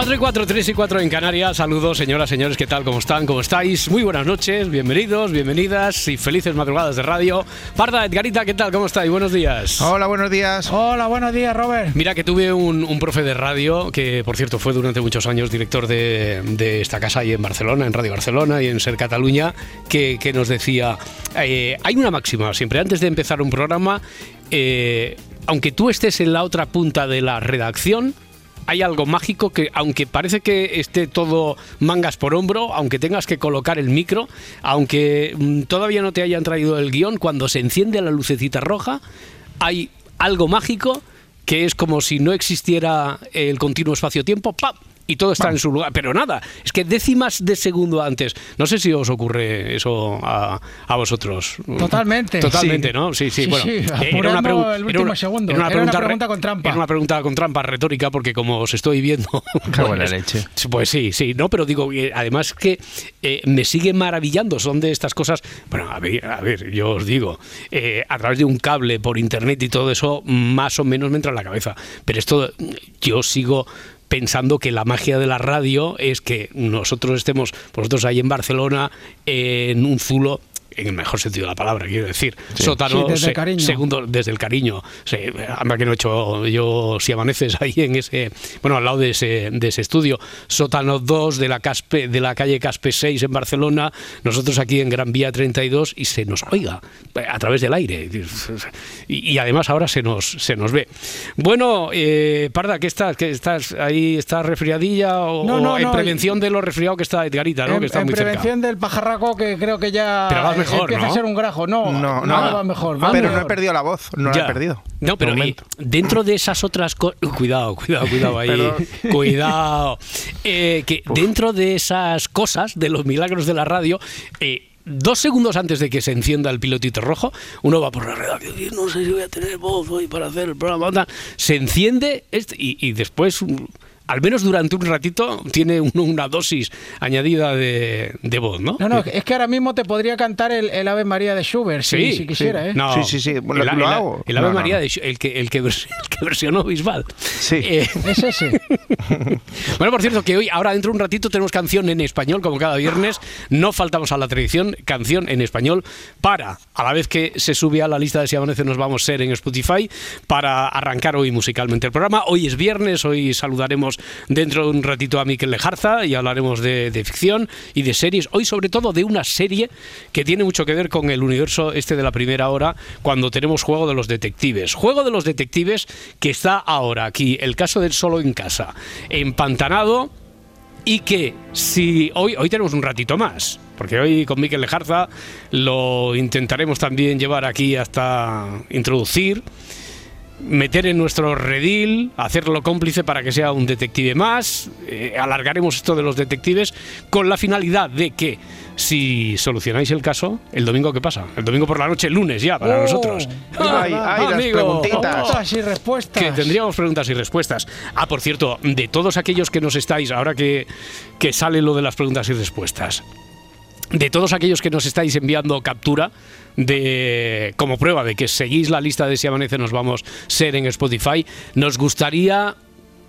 Cuatro y cuatro, tres y cuatro en Canarias. Saludos, señoras, señores, ¿qué tal? ¿Cómo están? ¿Cómo estáis? Muy buenas noches, bienvenidos, bienvenidas y felices madrugadas de radio. Parda, Edgarita, ¿qué tal? ¿Cómo estáis? Buenos días. Hola, buenos días. Hola, buenos días, Robert. Mira que tuve un, un profe de radio que, por cierto, fue durante muchos años director de, de esta casa ahí en Barcelona, en Radio Barcelona y en Ser Cataluña, que, que nos decía, eh, hay una máxima siempre, antes de empezar un programa, eh, aunque tú estés en la otra punta de la redacción, hay algo mágico que, aunque parece que esté todo mangas por hombro, aunque tengas que colocar el micro, aunque mm, todavía no te hayan traído el guion, cuando se enciende la lucecita roja, hay algo mágico que es como si no existiera el continuo espacio-tiempo, ¡pam! Y todo está en su lugar. Pero nada, es que décimas de segundo antes. No sé si os ocurre eso a, a vosotros. Totalmente. Totalmente, Sí. ¿no? Sí, sí. Sí, bueno, sí, eh, apurando pregu- el último segundo. Era una pregunta re- con trampa. Era una pregunta con trampa retórica porque como os estoy viendo... Qué buena leche. Pues sí, sí, no, pero digo, eh, además que eh, me sigue maravillando, son de estas cosas, bueno, a ver, a ver yo os digo, eh, a través de un cable por internet y todo eso, más o menos me entra en la cabeza, pero esto yo sigo pensando que la magia de la radio es que nosotros estemos, vosotros ahí en Barcelona, en un zulo, en el mejor sentido de la palabra, quiero decir, sótano, Sí, desde el cariño. segundo, desde el cariño. Además que no he hecho yo, si amaneces ahí en ese, bueno, al lado de ese, de ese estudio, sótano 2 de la, Caspe, de la calle Caspe 6 en Barcelona, nosotros aquí en Gran Vía 32 y se nos oiga a través del aire. Y, y además ahora se nos, se nos ve. Bueno, eh, Parda, ¿qué estás? ¿Qué estás ahí? ¿Estás resfriadilla o, No, o no, en no, prevención de lo resfriado que está Edgarita, ¿no? en que está en muy cerca. prevención del pajarraco que creo que ya Pero vas mejor, empieza ¿no? a ser un grajo. No, No, no, no. va mejor. va Pero no he perdido la voz, no Ya. la he perdido. No, pero eh, dentro de esas otras cosas. Cuidado, cuidado, cuidado ahí. Cuidado. Eh, que dentro de esas cosas, de los milagros de la radio, eh, Dos segundos antes de que se encienda el pilotito rojo, uno va por la redacción y no sé si voy a tener voz hoy para hacer el programa. Se enciende este- y, y después, al menos durante un ratito, tiene un- una dosis añadida de, de voz, ¿no? No, no, es que ahora mismo te podría cantar el, el Ave María de Schubert, si, Sí, si quisiera, ¿eh? No, Sí, sí, sí, lo- el, lo el- hago. el Ave No, María, no. de el, que, el, que vers- el que versionó Bisbal. Sí. Eh, Es ese. bueno, por cierto, que hoy, ahora dentro de un ratito, tenemos canción en español, como cada viernes. No faltamos a la tradición, canción en español, para, a la vez que se sube a la lista de Si Amanece Nos Vamos a ser en Spotify, para arrancar hoy musicalmente el programa. Hoy es viernes, hoy saludaremos dentro de un ratito a Miquel Lejarza y hablaremos de, ficción y de series. Hoy, sobre todo, de una serie que tiene mucho que ver con el universo este de la primera hora, cuando tenemos Juego de los Detectives. Juego de los Detectives que está ahora aquí, el caso del solo en casa, empantanado y que si hoy, hoy tenemos un ratito más, porque hoy con Miquel Lejarza lo intentaremos también llevar aquí hasta introducir, meter en nuestro redil, hacerlo cómplice para que sea un detective más, eh, alargaremos esto de los detectives con la finalidad de que si solucionáis el caso, el domingo que pasa, el domingo por la noche, lunes ya para Oh, nosotros. Ay, ay, las preguntitas. Preguntas y respuestas. Que tendríamos preguntas y respuestas. Ah, por cierto, de todos aquellos que nos estáis, ahora que, que sale lo de las preguntas y respuestas, de todos aquellos que nos estáis enviando captura de como prueba de que seguís la lista de Si Amanece Nos Vamos Ser en Spotify, nos gustaría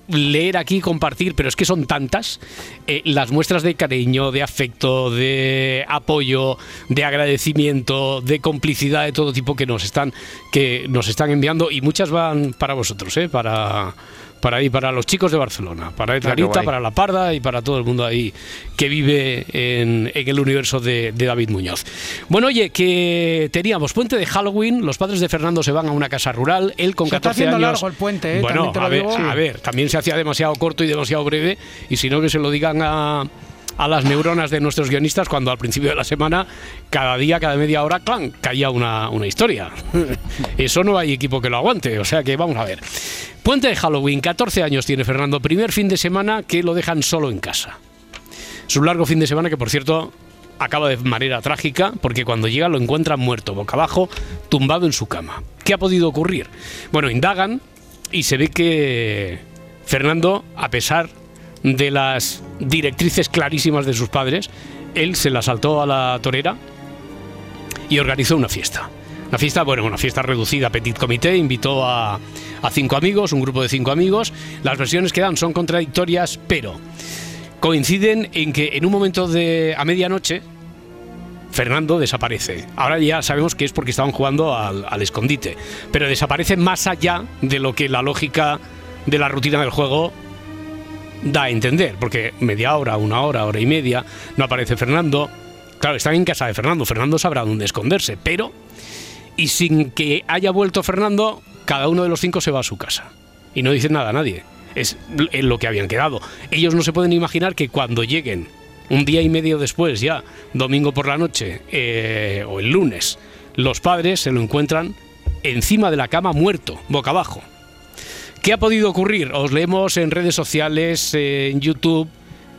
leer aquí, compartir, pero es que son tantas eh, las muestras de cariño, de afecto, de apoyo, de agradecimiento, de complicidad de todo tipo que nos están que nos están enviando y muchas van para vosotros, ¿eh? para para ahí, para los chicos de Barcelona, para Edgarita, para La Parda y para todo el mundo ahí que vive en, el universo de, David Muñoz. Bueno, oye, que teníamos puente de Halloween, los padres de Fernando se van a una casa rural, él con se 14 está años. largo el puente, ¿eh? Bueno, a ver, a ver, también se hacía demasiado corto y demasiado breve, y si no que se lo digan a a las neuronas de nuestros guionistas cuando al principio de la semana, cada día, cada media hora, clan, caía una, una historia. Eso no hay equipo que lo aguante, o sea que vamos a ver. Puente de Halloween, 14 años tiene Fernando, primer fin de semana que lo dejan solo en casa. Es un largo fin de semana que, por cierto, acaba de manera trágica porque cuando llega lo encuentran muerto, boca abajo, tumbado en su cama. ¿Qué ha podido ocurrir? Bueno, indagan y se ve que Fernando, a pesar de las directrices clarísimas de sus padres, él se la saltó a la torera y organizó una fiesta. Una fiesta, bueno, una fiesta reducida, petit comité, invitó a, a cinco amigos, un grupo de cinco amigos. Las versiones que dan son contradictorias, pero coinciden en que en un momento de a medianoche Fernando desaparece. Ahora ya sabemos que es porque estaban jugando al, al, escondite, pero desaparece más allá de lo que la lógica de la rutina del juego da a entender, porque media hora, una hora, hora y media, no aparece Fernando. Claro, están en casa de Fernando, Fernando sabrá dónde esconderse, pero... Y sin que haya vuelto Fernando, cada uno de los cinco se va a su casa. Y no dice nada a nadie. Es lo que habían quedado. Ellos no se pueden imaginar que cuando lleguen un día y medio después, ya, domingo por la noche eh, o el lunes, los padres se lo encuentran encima de la cama muerto, boca abajo. ¿Qué ha podido ocurrir? Os leemos en redes sociales, en YouTube,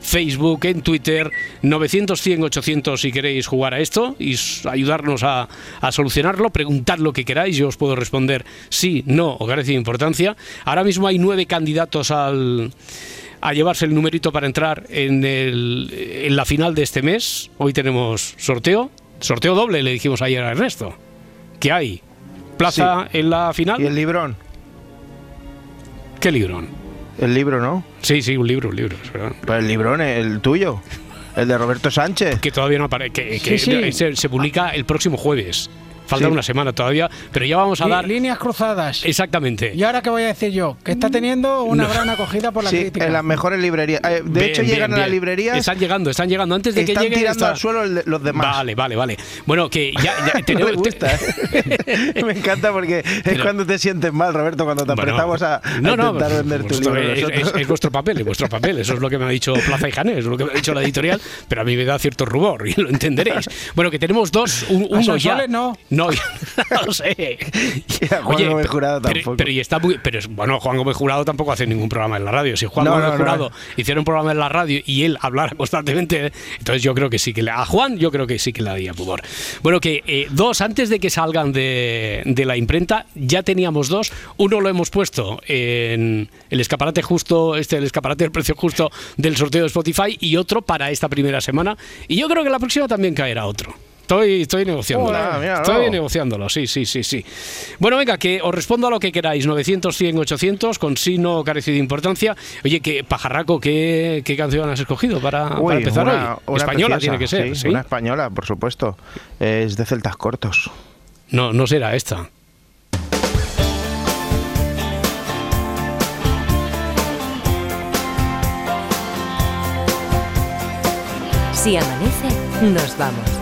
Facebook, en Twitter, 900, 100, 800 si queréis jugar a esto y ayudarnos a, solucionarlo, preguntad lo que queráis, yo os puedo responder sí, no o carece de importancia. Ahora mismo hay nueve candidatos al, a llevarse el numerito para entrar en, el, en la final de este mes. Hoy tenemos sorteo, sorteo doble, le dijimos ayer a Ernesto. ¿Qué hay? ¿Plaza en la final? ¿Y el librón? ¿Qué librón? El libro, ¿no? Sí, sí, un libro, un libro. Pues el librón, el tuyo. El de Roberto Sánchez. Que todavía no aparece. Que, se, publica el próximo jueves. Falta una semana todavía, pero ya vamos a dar. Líneas cruzadas. Exactamente. ¿Y ahora qué voy a decir yo? Que está teniendo una gran acogida por la sí, crítica. en las mejores librerías. Eh, de hecho, llegan a las librerías. Están llegando, están llegando. Antes de que lleguen. tirando al suelo los demás. Vale, vale, vale. Bueno, que ya. tenemos, me gusta. ¿eh? me encanta porque es cuando te sientes mal, Roberto, cuando te apretamos a, no, intentar vender tu libro. Es, vuestro papel, es vuestro papel. Eso es lo que me ha dicho Plaza y Janés, es lo que me ha dicho la editorial, pero a mí me da cierto rubor y lo entenderéis. Bueno, que tenemos dos. uno ya. No. No, no sé. Juan Gómez Jurado tampoco. Pero, y está muy, pero bueno, Juan Gómez Jurado tampoco hace ningún programa en la radio. Si Juan Gómez Jurado hiciera un programa en la radio y él hablara constantemente, entonces yo creo que sí que le, a Juan yo creo que sí que le daría pudor. Bueno, que eh, dos, antes de que salgan de, de la imprenta, ya teníamos dos. Uno lo hemos puesto en el escaparate justo, este, el escaparate del precio justo del sorteo de Spotify y otro para esta primera semana. Y yo creo que la próxima también caerá otro. Estoy, estoy negociándolo. estoy negociándolo, sí, sí, sí, sí. Bueno, venga, que os respondo a lo que queráis. 900, 100, 800, con sí no carece de importancia. Oye, que pajarraco, ¿qué, qué canción has escogido para, empezar hoy? española tiene que ser, sí, Una española, por supuesto. Es de Celtas Cortos. No, no será esta. Si amanece, nos vamos.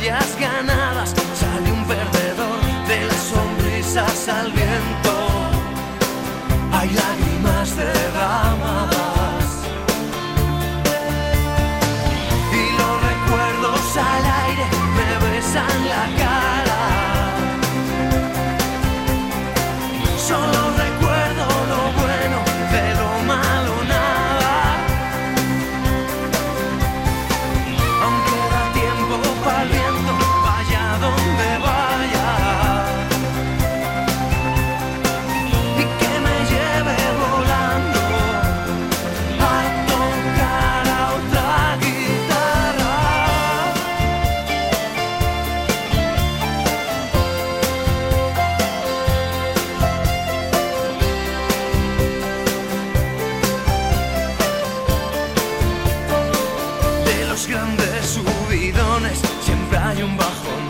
batallas ganadas. subidones, siempre hay un bajón.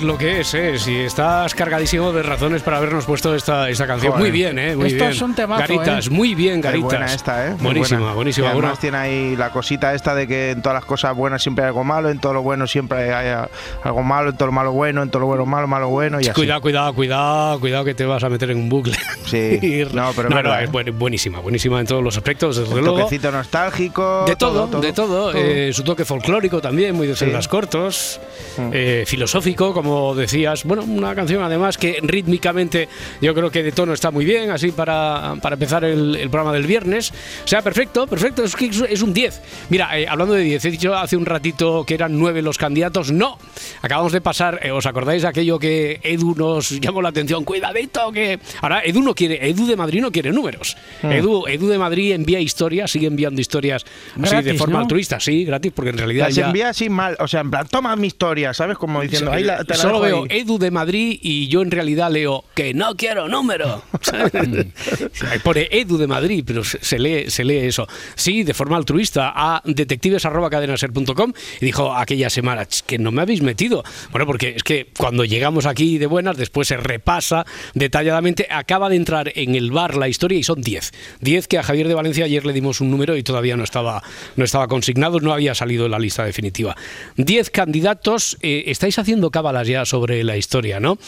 Es, lo que es, ¿eh? Si estás cargadísimo de razones para habernos puesto esta, esta canción. Joder. Muy bien, ¿eh? Muy Esto bien. es un temazo, Garitas, ¿eh? muy bien, Garitas. buena esta, ¿eh? Muy Buenísima, buena. buenísima. Y además tiene ahí la cosita esta de que en todas las cosas buenas siempre hay algo malo, en todo lo bueno siempre hay algo malo, en todo lo malo bueno, en todo lo bueno malo, malo bueno y así. Cuidado, cuidado, cuidado, cuidado que te vas a meter en un bucle. Sí. No, pero es verdad, es ¿eh? buen- buenísima, buenísima en todos los aspectos, desde Un toquecito nostálgico. De todo, de todo. eh, su toque folclórico también, muy de Sí. celdas cortos, Mm. eh, filosófico, como decías. Bueno, una canción además que rítmicamente yo creo que de tono está muy bien, así para, para empezar el, el programa del viernes. O sea, perfecto, perfecto, es que es- un 10. Mira, eh, hablando de 10, he dicho hace un ratito que eran 9 los candidatos. No, acabamos de pasar, eh, ¿os acordáis de aquello que Edu nos llamó la atención? Cuidadito, que... Ahora, Edu no quiere, Edu de Madrid no quiere números. Mm. Edu, Edu de Madrid envía historias, sigue enviando historias así de Gratis, forma ¿no? altruista, sí, gratis, porque en realidad Las ya... envía así mal, o sea, en plan, toma mi historia, ¿sabes? Como diciendo, ahí la, te Solo veo. Edu de Madrid y yo en realidad leo que no quiero número. Pone Edu de Madrid, pero se, lee, se lee eso. Sí, de forma altruista a detectives.cadenaser.com y dijo aquella semana "Ch, que no me habéis metido. Bueno, porque es que cuando llegamos aquí de buenas, después se repasa detalladamente, acaba de entrar en el bar la historia y son 10. 10 que a Javier de Valencia ayer le dimos un número y todavía no estaba, no estaba consignado, no había salido en la lista definitiva. 10 candidatos, eh, estáis haciendo ya sobre la historia, ¿no?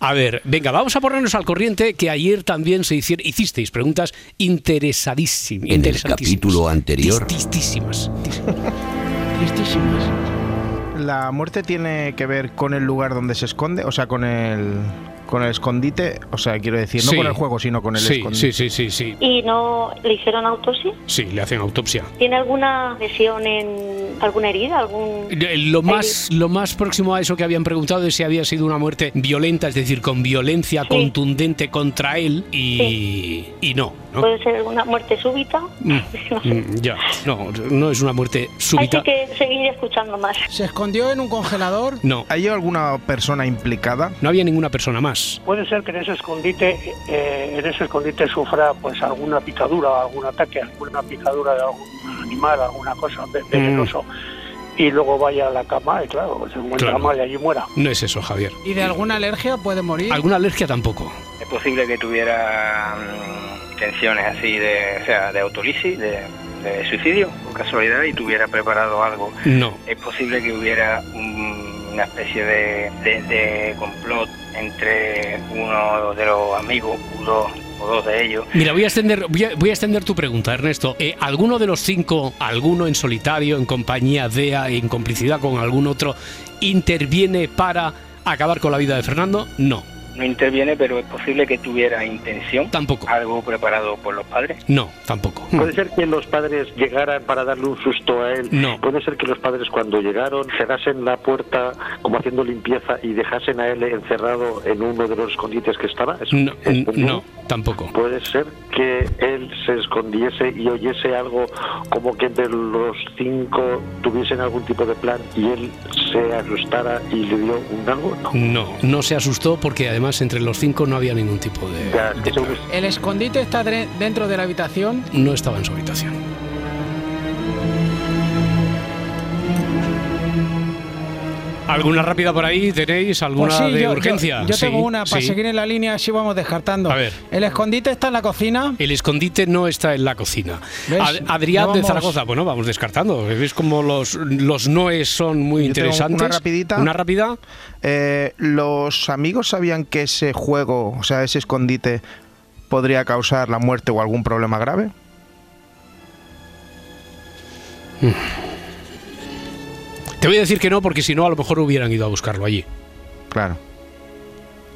A ver, venga, vamos a ponernos al corriente que ayer también se hicieron, hicisteis preguntas interesadísimas. En el capítulo anterior. Tristísimas. Tristísimas. La muerte tiene que ver con el lugar donde se esconde, o sea, con el con el escondite, o sea, quiero decir, no Sí. con el juego, sino con el Sí, escondite. sí, sí, sí, sí. ¿Y no le hicieron autopsia? Sí, le hacen autopsia. ¿Tiene alguna lesión en alguna herida? algún Lo más, lo más próximo a eso que habían preguntado es si había sido una muerte violenta, es decir, con violencia Sí. contundente contra él y, y no. ¿No? ¿Puede ser una muerte súbita? Mm, mm, ya, no, no es una muerte Hay súbita. que seguir escuchando más. ¿Se escondió en un congelador? No, ¿Hay alguna persona implicada? no había ninguna persona más. Puede ser que en ese escondite, eh, en ese escondite sufra pues alguna picadura, algún ataque, alguna picadura de algún animal, alguna cosa ve- venenoso, y luego vaya a la cama y claro, se encuentra Claro. mal y allí muera. No es eso, Javier. ¿Y de alguna alergia puede morir? ¿Alguna alergia tampoco? Es posible que tuviera mm, tensiones así de, o sea, de autolisis, de, de suicidio, por casualidad, y tuviera preparado algo. No. Es posible que hubiera un- una especie de, de- de complot entre uno de los amigos, o dos, o dos de ellos. Mira, voy a extender, voy a, voy a extender tu pregunta, Ernesto. Eh, ¿Alguno de los cinco, alguno en solitario, en compañía de, en complicidad con algún otro, interviene para acabar con la vida de Fernando? No. No interviene, pero es posible que tuviera intención. Tampoco. Algo preparado por los padres. No, tampoco. Puede ser que los padres llegaran para darle un susto a él. No. Puede ser que los padres cuando llegaron cerrasen la puerta como haciendo limpieza y dejasen a él encerrado en uno de los escondites que estaba. ¿Es- No, es n- posible? no, tampoco. Puede ser que él se escondiese y oyese algo como que entre los cinco tuviesen algún tipo de plan y él se asustara y le dio un algo. No. No, no se asustó porque además entre los cinco no había ningún tipo de... Ya, de. ¿El escondite está dentro de la habitación? No estaba en su habitación. ¿Alguna rápida por ahí tenéis? ¿Alguna Pues sí, de yo, yo- urgencia? Yo, Sí, tengo una para sí. seguir en la línea, así vamos descartando. A ver. ¿El escondite está en la cocina? El escondite no está en la cocina. ¿Ves? Ad- Adrián de Zaragoza, bueno, vamos descartando. ¿Veis como los, los noes son muy Yo tengo interesantes? una rapidita. Una rápida. Eh, ¿Los amigos sabían que ese juego, o sea, ese escondite, podría causar la muerte o algún problema grave? Te voy a decir que no, porque si no, a lo mejor hubieran ido a buscarlo allí. Claro.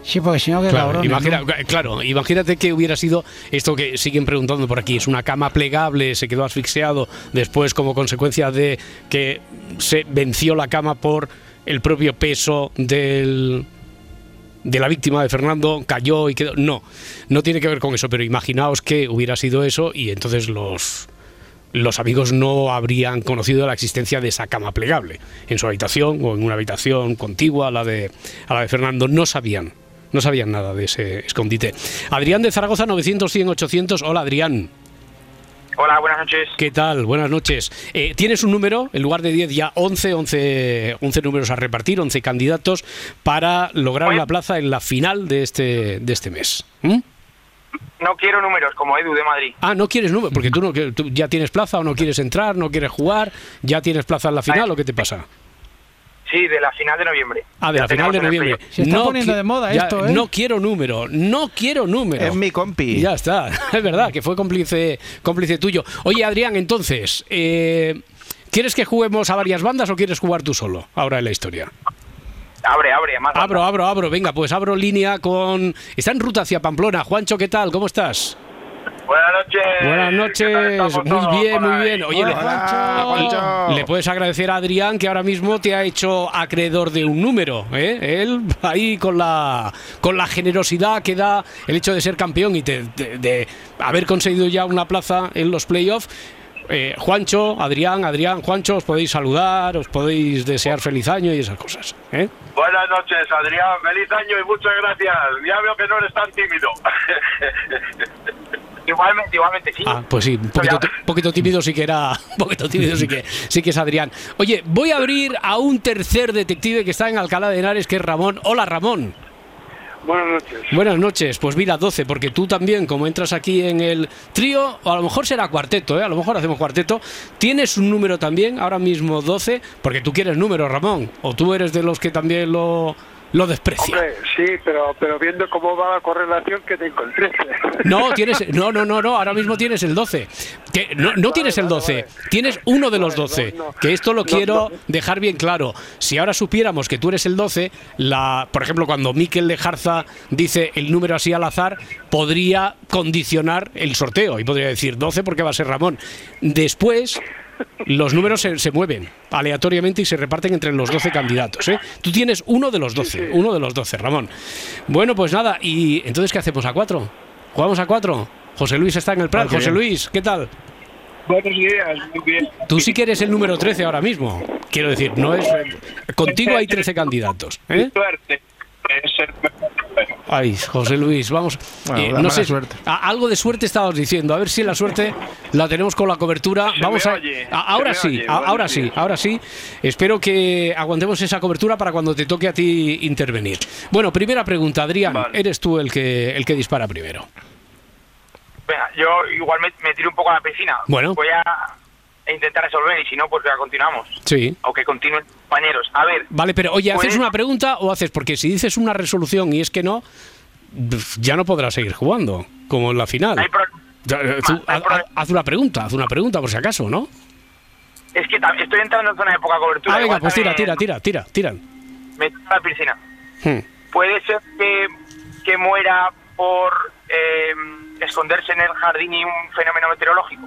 Sí, porque si no, que Claro, cabrones, imagina- ¿no? claro, imagínate que hubiera sido esto que siguen preguntando por aquí, es una cama plegable, se quedó asfixiado después como consecuencia de que se venció la cama por el propio peso del de la víctima de Fernando, cayó y quedó. No, no tiene que ver con eso, pero imaginaos que hubiera sido eso y entonces los los amigos no habrían conocido la existencia de esa cama plegable en su habitación o en una habitación contigua a la de, a la de Fernando. No sabían, no sabían nada de ese escondite. Adrián de Zaragoza, 900, 100, 800. Hola, Adrián. Hola, buenas noches. ¿Qué tal? Buenas noches. Eh, Tienes un número, en lugar de 10 ya 11, 11, 11 números a repartir, 11 candidatos para lograr una plaza en la final de este, de este mes. ¿Mm? No quiero números como Edu de Madrid. Ah, no quieres número, porque tú, no, tú ya tienes plaza o no quieres entrar, no quieres jugar, ya tienes plaza en la final o qué te pasa? Sí, de la final de noviembre. Ah, de Ya la final de noviembre. Se está poniendo de moda ya- esto, ¿eh? No quiero número, no quiero número. Es mi compi. Ya está, es verdad que fue cómplice, cómplice tuyo. Oye, Adrián, entonces, eh, ¿quieres que juguemos a varias bandas o quieres jugar tú solo ahora en la historia? Abre, abre, más. Abro, abro, abro. Venga, pues abro línea con. Está en ruta hacia Pamplona. Juancho, ¿qué tal? ¿Cómo estás? Buenas noches. Buenas noches. Muy bien, muy bien. Oye, le, Juancho. le puedes agradecer a Adrián que ahora mismo te ha hecho acreedor de un número. ¿eh? Él ahí con la con la generosidad que da el hecho de ser campeón y te- de, de haber conseguido ya una plaza en los playoffs. Eh, Juancho, Adrián, Adrián, Juancho, os podéis saludar, os podéis desear feliz año y esas cosas. ¿eh? Buenas noches, Adrián. Feliz año y muchas gracias. Ya veo que no eres tan tímido. Igualmente, igualmente, sí. Ah, pues sí, un poquito, poquito tímido sí que era, un poquito tímido sí que, sí que es Adrián. Oye, voy a abrir a un tercer detective que está en Alcalá de Henares, que es Ramón. Hola, Ramón. Buenas noches. Buenas noches. Pues mira, 12, porque tú también, como entras aquí en el trío, o a lo mejor será cuarteto, ¿eh? a lo mejor hacemos cuarteto, tienes un número también, ahora mismo 12, porque tú quieres número, Ramón, o tú eres de los que también lo, lo desprecia. Hombre, sí, pero, pero viendo cómo va la correlación que te encontré. No, tienes, no, no, no, no, ahora mismo tienes el 12. Que no, no tienes el 12, tienes uno de los 12. Que esto lo quiero dejar bien claro. Si ahora supiéramos que tú eres el 12, la, por ejemplo, cuando Miquel Lejarza dice el número así al azar, podría condicionar el sorteo y podría decir 12 porque va a ser Ramón. Después, los números se, se mueven aleatoriamente y se reparten entre los 12 candidatos. ¿eh? Tú tienes uno de los 12, uno de los 12, Ramón. Bueno, pues nada, y entonces ¿qué hacemos a cuatro? ¿Jugamos a cuatro? José Luis está en el plan. Ah, José bien. Luis, ¿qué tal? Buenos días, muy bien. Tú sí que eres el número 13 ahora mismo. Quiero decir, no es. Contigo hay 13 candidatos. ¿eh? Suerte. Ay, José Luis, vamos. Bueno, eh, no sé, suerte. a- algo de suerte estabas diciendo. A ver si la suerte la tenemos con la cobertura. Se vamos a, oye, a- ahora sí, oye, a- buenos ahora sí, ahora sí. Espero que aguantemos esa cobertura para cuando te toque a ti intervenir. Bueno, primera pregunta, Adrián. Vale. Eres tú el que el que dispara primero. Venga, yo igual me, me tiro un poco a la piscina. Bueno. Voy a intentar resolver y si no, pues ya continuamos. Sí. O que continúen compañeros. A ver, Vale, pero oye, ¿haces Pues- una pregunta o haces? Porque si dices una resolución y es que no, ya no podrás seguir jugando, como en la final. hay pro- eh, tú, no hay haz, pro- haz- haz una pregunta, haz una pregunta por si acaso, ¿no? es que estoy entrando en zona de poca cobertura. Ah, venga, pues tira, tira, tira, tira, tira. Me a la piscina. Hmm. Puede ser que que muera por eh, esconderse en el jardín y un fenómeno meteorológico?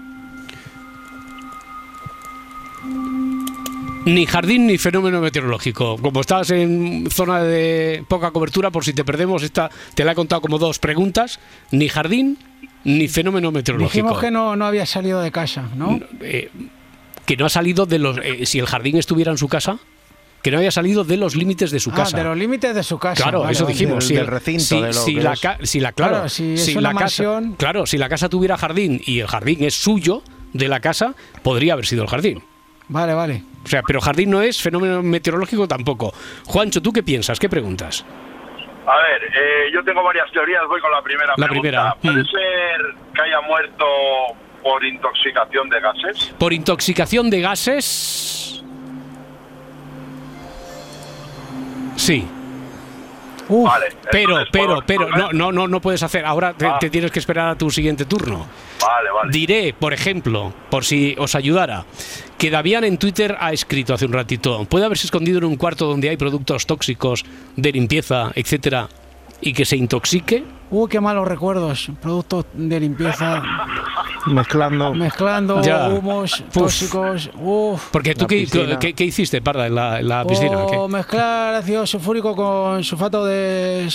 Ni jardín ni fenómeno meteorológico. Como estás en zona de poca cobertura, por si te perdemos, esta te la he contado como dos preguntas. Ni jardín ni fenómeno meteorológico. Dijimos que no, no había salido de casa, ¿no? Eh, que no ha salido de los. eh, si el jardín estuviera en su casa, que no había salido de los límites de su Ah, casa. de los límites de su casa. Claro, Vale, eso dijimos. si del el- recinto, si, de lo si que la, es. si la- claro, Claro, si es si una la casa, claro, si la casa tuviera jardín y el jardín es suyo de la casa, podría haber sido el jardín. Vale, vale. O sea, pero jardín no es fenómeno meteorológico tampoco. Juancho, ¿tú qué piensas? ¿Qué preguntas? A ver, eh, yo tengo varias teorías, voy con la primera La pregunta. primera, ¿Puede mm. ser que haya muerto por intoxicación de gases? Por intoxicación de gases. Sí. Vale. Pero, pero, ¿puedo pero, no, no, no, no puedes hacer. Ahora te, Ah. te tienes que esperar a tu siguiente turno. Vale, vale. Diré, por ejemplo, por si os ayudara, que Davián en Twitter ha escrito hace un ratito, puede haberse escondido en un cuarto donde hay productos tóxicos de limpieza, etcétera, y que se intoxique. Uy, qué malos recuerdos. Productos de limpieza Mezclando. mezclando Ya. humos Uf. tóxicos. Uf. Porque tú, qué, qué- qué hiciste, Parda, en la, en la piscina? O ¿Qué? mezclar ácido sulfúrico con sulfato de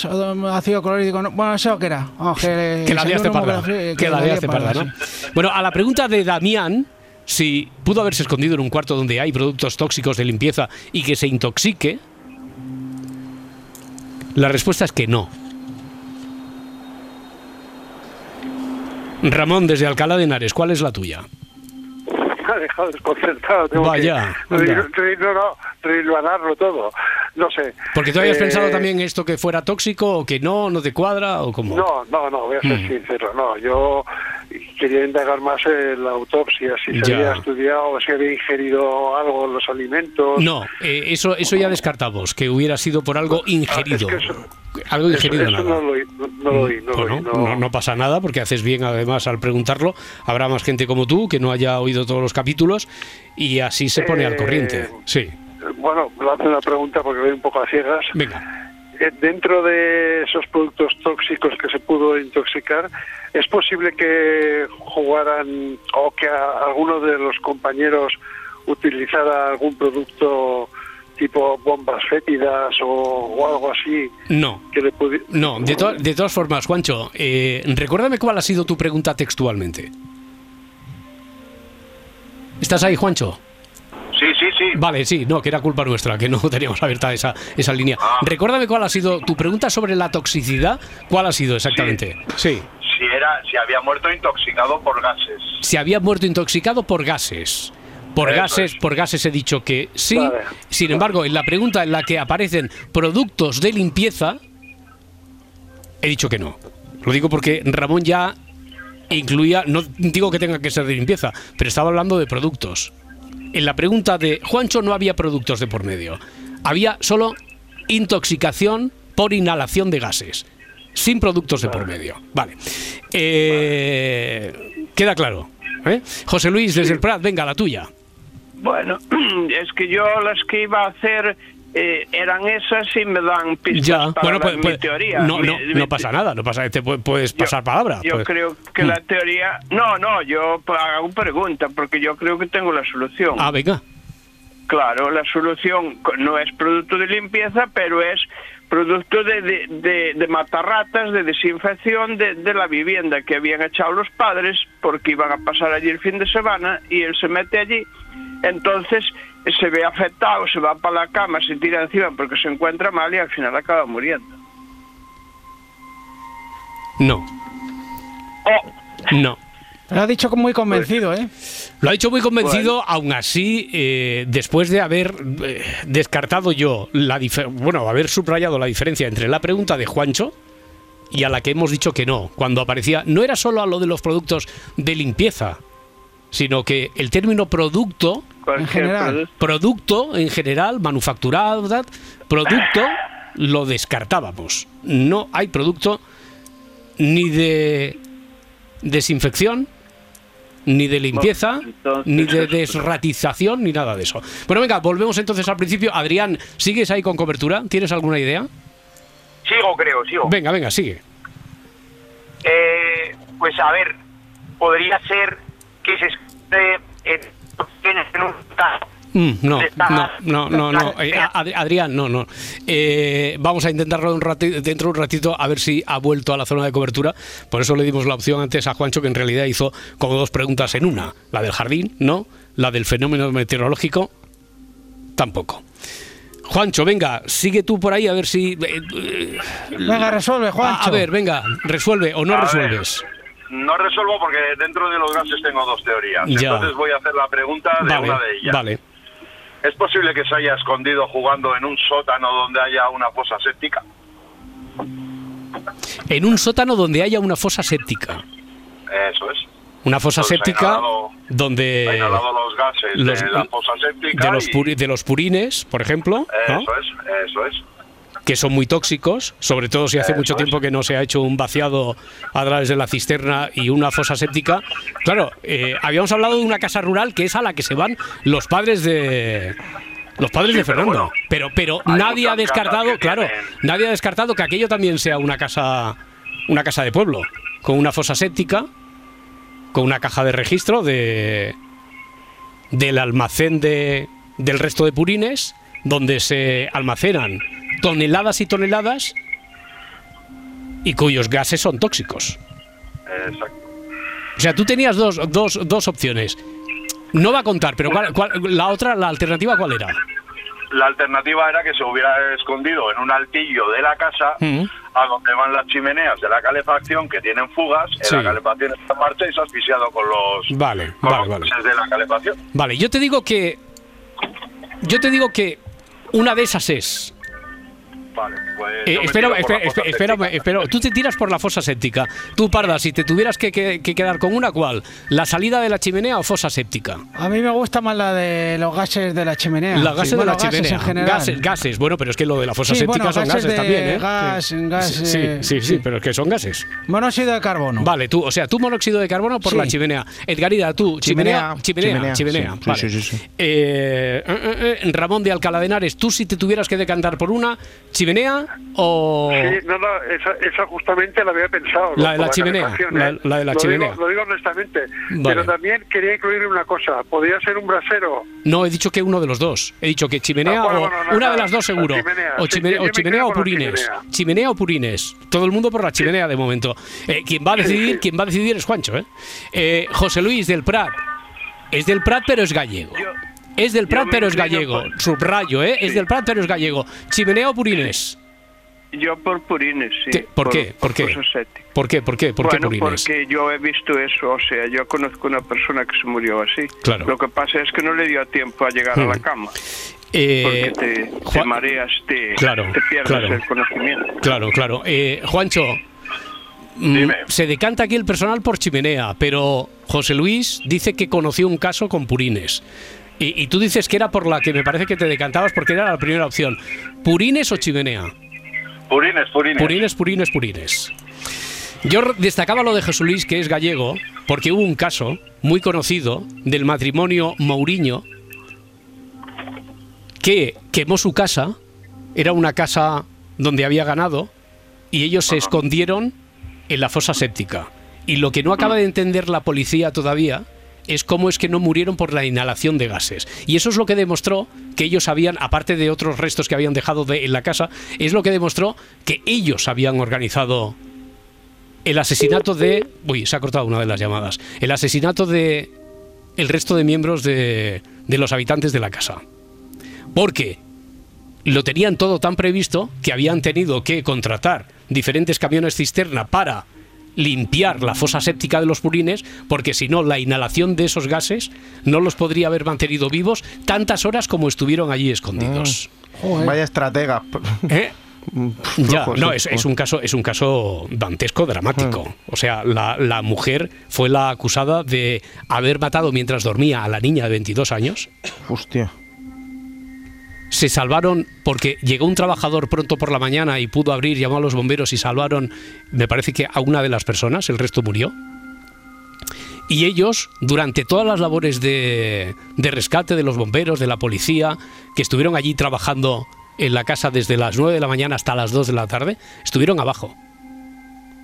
ácido clorhídrico. no, Bueno, eso que era. Vamos, que, Que la liaste parda. que Que la liaste parda, ¿no? sí. Bueno, a la pregunta de Damián, si pudo haberse escondido en un cuarto donde hay productos tóxicos de limpieza y que se intoxique, la respuesta es que no. Ramón, desde Alcalá de Henares, ¿cuál es la tuya? Me ha dejado desconcertado. Tengo Vaya, que anda. re- no, rehilvanarlo todo. No sé. Porque tú habías Eh, pensado también esto que fuera tóxico o que no, no te cuadra o cómo. No, no, no, voy a ser Mm. sincero. No, yo quería indagar más en la autopsia, si se Ya. había estudiado, si había ingerido algo en los alimentos. No, eh, eso, eso ya descartamos, que hubiera sido por algo ingerido. Ah, es que eso- algo ingerido eso nada. no lo oí, no, no lo oí, no lo Bueno, oí, no. no, no pasa nada porque haces bien además al preguntarlo. Habrá más gente como tú que no haya oído todos los capítulos y así se pone al Eh, corriente. Sí, Bueno, hace una pregunta porque voy un poco a ciegas. venga. Eh, Dentro de esos productos tóxicos que se pudo intoxicar, ¿es posible que jugaran o que a- alguno de los compañeros utilizara algún producto tipo bombas fétidas o, o algo así No, que le pudiera... no, de, to- de todas formas, Juancho, eh, recuérdame cuál ha sido tu pregunta textualmente. ¿Estás ahí, Juancho? Sí. Vale, sí, no, que era culpa nuestra, que no teníamos abierta esa, esa línea. Recuérdame cuál ha sido tu pregunta sobre la toxicidad. ¿Cuál ha sido exactamente? Sí. Si, era, si había muerto intoxicado por gases. Si había muerto intoxicado por gases. Por Eso gases, es. por gases he dicho que sí. Vale. Sin embargo, en la pregunta en la que aparecen productos de limpieza, he dicho que no. Lo digo porque Ramón ya incluía, no digo que tenga que ser de limpieza, pero estaba hablando de productos. En la pregunta de Juancho no había productos de por medio. Había solo intoxicación por inhalación de gases, sin productos de por medio. Vale. Eh, queda claro. ¿eh? José Luis, desde el Prat, venga, la tuya. Bueno, es que yo las que iba a hacer eh, eran esas y me dan pistas Ya, para bueno, pues, mi pues, teoría. no, Mi- no, mi- no pasa nada, no pasa, te pu- puedes pasar palabra. Yo pues. creo que la teoría... No, no, yo p- hago pregunta porque yo creo que tengo la solución. Ah, venga. Claro, la solución no es producto de limpieza, pero es producto de, de, de, de matarratas, de desinfección de, de la vivienda que habían echado los padres porque iban a pasar allí el fin de semana y él se mete allí. Entonces se ve afectado, se va para la cama, se tira encima porque se encuentra mal y al final acaba muriendo. No. Oh, No. Lo ha dicho muy convencido, ¿eh? Lo ha dicho muy convencido, aún así, eh, después de haber eh, descartado yo, la bueno, haber subrayado la diferencia entre la pregunta de Juancho y a la que hemos dicho que no, cuando aparecía, no era solo a lo de los productos de limpieza, sino que el término producto, cualquier general. producto. producto en general, manufacturado, ¿verdad? producto, lo descartábamos. No hay producto ni de desinfección, ni de limpieza, entonces ni de es- desratización, ni nada de eso. Bueno, venga, volvemos entonces al principio. Adrián, ¿sigues ahí con cobertura? ¿Tienes alguna idea? Sigo, creo, sigo. Venga, venga, sigue. Eh, pues a ver, podría ser que se en un Mm, no, no, no, no, no. Eh, Ad- Adrián, no, no. Eh, vamos a intentarlo un dentro de un ratito a ver si ha vuelto a la zona de cobertura. Por eso le dimos la opción antes a Juancho, que en realidad hizo como dos preguntas en una. La del jardín, no. La del fenómeno meteorológico, tampoco. Juancho, venga, sigue tú por ahí a ver si... eh, eh, Venga, resuelve, a, Juancho. a ver, venga, resuelve o no A ver. resuelves. No resuelvo porque dentro de los gases tengo dos teorías. Ya. Entonces voy a hacer la pregunta de Vale, una de ellas. vale. ¿Es posible que se haya escondido jugando en un sótano donde haya una fosa séptica? En un sótano donde haya una fosa séptica. Eso es. Una fosa Entonces, ha séptica inhalado- donde... Los gases los- de la fosa séptica de los, y- de los purines, por ejemplo, ¿no? Eso es, eso es. Que son muy tóxicos, sobre todo si hace Eso mucho tiempo que no se ha hecho un vaciado a través de la cisterna y una fosa séptica. Claro, eh, habíamos hablado de una casa rural que es a la que se van los padres de los padres Sí, de pero Fernando. bueno, pero pero hay nadie ha descartado, claro, nadie ha descartado que aquello también sea una casa una casa de pueblo con una fosa séptica, con una caja de registro de del almacén de, del resto de purines, donde se almacenan toneladas y toneladas y cuyos gases son tóxicos. Exacto. O sea, tú tenías dos, dos, dos opciones. No va a contar, pero ¿cuál- cuál- la otra, la alternativa, ¿cuál era? La alternativa era que se hubiera escondido en un altillo de la casa Mm. a donde van las chimeneas de la calefacción que tienen fugas, Sí. la calefacción está en marcha y se ha asfixiado con los, Vale, con vale, los vale. gases de la calefacción. Vale, yo te digo que. Yo te digo que una de esas es. Vale, pues Eh, séptica. espera. Tú te tiras por la fosa séptica. Tú, Parda, si te tuvieras que, que- que quedar con una, ¿cuál? ¿La salida de la chimenea o fosa séptica? A mí me gusta más la de los gases de la chimenea. La gases Sí, de bueno, la gases chimenea. en general. Gases, gases. Bueno, pero es que lo de la fosa Sí, séptica bueno, son gases gases también, ¿eh? gas, sí. gas, sí, sí, sí, pero es que son gases. Monóxido de carbono. Vale, tú, o sea, tú monóxido de carbono por Sí. la chimenea. Edgarida, tú, chimenea, chimenea, Chimenea, chimenea. sí, sí, vale. sí, sí, sí. Eh, eh, eh, Ramón de Alcalá de Henares, tú si te tuvieras que decantar por una, chimenea o... Sí, no, no, esa, esa justamente la había pensado. La ¿no? de por la chimenea, la- ¿eh? la de la lo chimenea. Digo, lo digo honestamente. Vale. Pero también quería incluir una cosa. Podría ser un brasero. No, he dicho que uno de los dos. He dicho que chimenea Ah, bueno, o no, una no, de las dos la seguro. chimenea, o, sí, yo o me chimenea o la purines. chimenea. Chimenea o purines. Todo el mundo por la chimenea de momento. Eh, quien va a decidir, quien va a decidir es Juancho, ¿eh? Eh, José Luis del Prat. Es del Prat, pero es gallego. Es del Prat, pero es gallego. Subrayo, ¿eh? Es Sí. del Prat, pero es gallego. Chimenea o purines. Yo por purines, sí. ¿Qué? ¿Por qué? ¿Por qué? ¿Por qué? ¿Por qué? ¿Por qué bueno, purines? porque yo he visto eso, o sea, yo conozco una persona que se murió así. Claro. Lo que pasa es que no le dio tiempo a llegar a Hmm. la cama. Eh, porque te, mareas, te, Claro, te pierdes claro. el conocimiento. Claro, claro. Eh, Juancho, mm, se decanta aquí el personal por chimenea, pero José Luis dice que conoció un caso con purines. Y, y tú dices que era por la que me parece que te decantabas porque era la primera opción. ¿Purines o chimenea? Purines, purines. Purines, purines, purines. Yo destacaba lo de José Luis, que es gallego, porque hubo un caso muy conocido del matrimonio Mourinho que quemó su casa, era una casa donde había ganado, y ellos se escondieron en la fosa séptica. Y lo que no acaba de entender la policía todavía es cómo es que no murieron por la inhalación de gases. Y eso es lo que demostró que ellos habían, aparte de otros restos que habían dejado de- en la casa, es lo que demostró que ellos habían organizado el asesinato de... Uy, se ha cortado una de las llamadas. El asesinato de el resto de miembros de, de los habitantes de la casa. Porque lo tenían todo tan previsto que habían tenido que contratar diferentes camiones cisterna para limpiar la fosa séptica de los purines, porque si no, la inhalación de esos gases no los podría haber mantenido vivos tantas horas como estuvieron allí escondidos. Vaya estratega. ¿Eh? Ya, no, es, es un caso, es un caso dantesco, dramático. O sea, la, la mujer fue la acusada de haber matado mientras dormía a la niña de 22 años. Hostia. Se salvaron porque llegó un trabajador pronto por la mañana y pudo abrir, llamó a los bomberos y salvaron, me parece que a una de las personas, el resto murió. Y ellos, durante todas las labores de, rescate de los bomberos, de la policía, que estuvieron allí trabajando en la casa desde las 9 de la mañana hasta las 2 de la tarde, estuvieron abajo.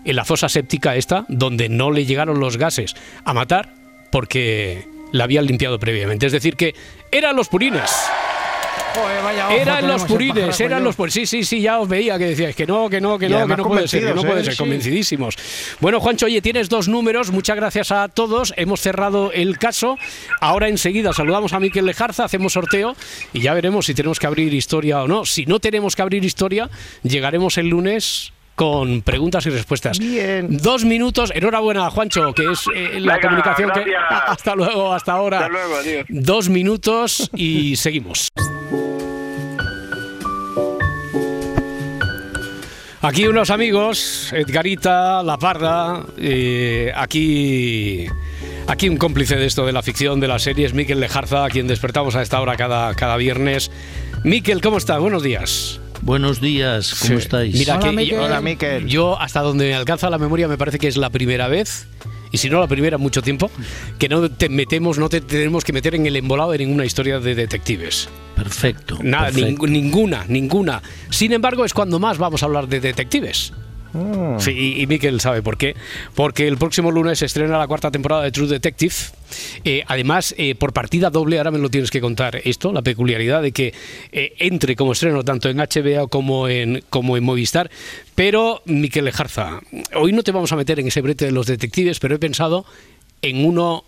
En la fosa séptica esta, donde no le llegaron los gases a matar porque la habían limpiado previamente. Es decir, que eran los purines. Joder, Eran los purines, eran yo. los purines. Sí, sí, sí, ya os veía que decíais que no, que no, que Y no, que no puede ser, que no puede ¿eh? ser, convencidísimos. Bueno, Juancho, oye, tienes dos números, muchas gracias a todos. Hemos cerrado el caso. Ahora enseguida saludamos a Miquel Lejarza, hacemos sorteo y ya veremos si tenemos que abrir historia o no. Si no tenemos que abrir historia, llegaremos el lunes con preguntas y respuestas. Bien. Dos minutos. Enhorabuena, Juancho, que es eh, la Venga, comunicación que. Hasta luego, hasta ahora. Hasta luego, adiós. Dos minutos y seguimos. Aquí unos amigos, Edgarita, La Parda, eh, aquí, aquí un cómplice de esto de la ficción, de las series, Miquel Lejarza, a quien despertamos a esta hora cada, cada viernes. Miquel, ¿cómo estás? Buenos días. Buenos días, ¿cómo Sí. estáis? Mira Hola, que Miquel. yo, Hola, Miquel. yo hasta donde me alcanza la memoria me parece que es la primera vez y si no la primera mucho tiempo que no te metemos, no te tenemos que meter en el embolado de ninguna historia de detectives. Perfecto. Nada, perfecto. ning- ninguna, ninguna. Sin embargo, es cuando más vamos a hablar de detectives. Mm. Sí, y, y Miquel sabe por qué. Porque el próximo lunes se estrena la cuarta temporada de True Detective. Eh, además, eh, por partida doble, ahora me lo tienes que contar esto, la peculiaridad de que eh, entre como estreno tanto en HBO como en, como en Movistar. Pero, Miquel Lejarza, hoy no te vamos a meter en ese brete de los detectives, pero he pensado en uno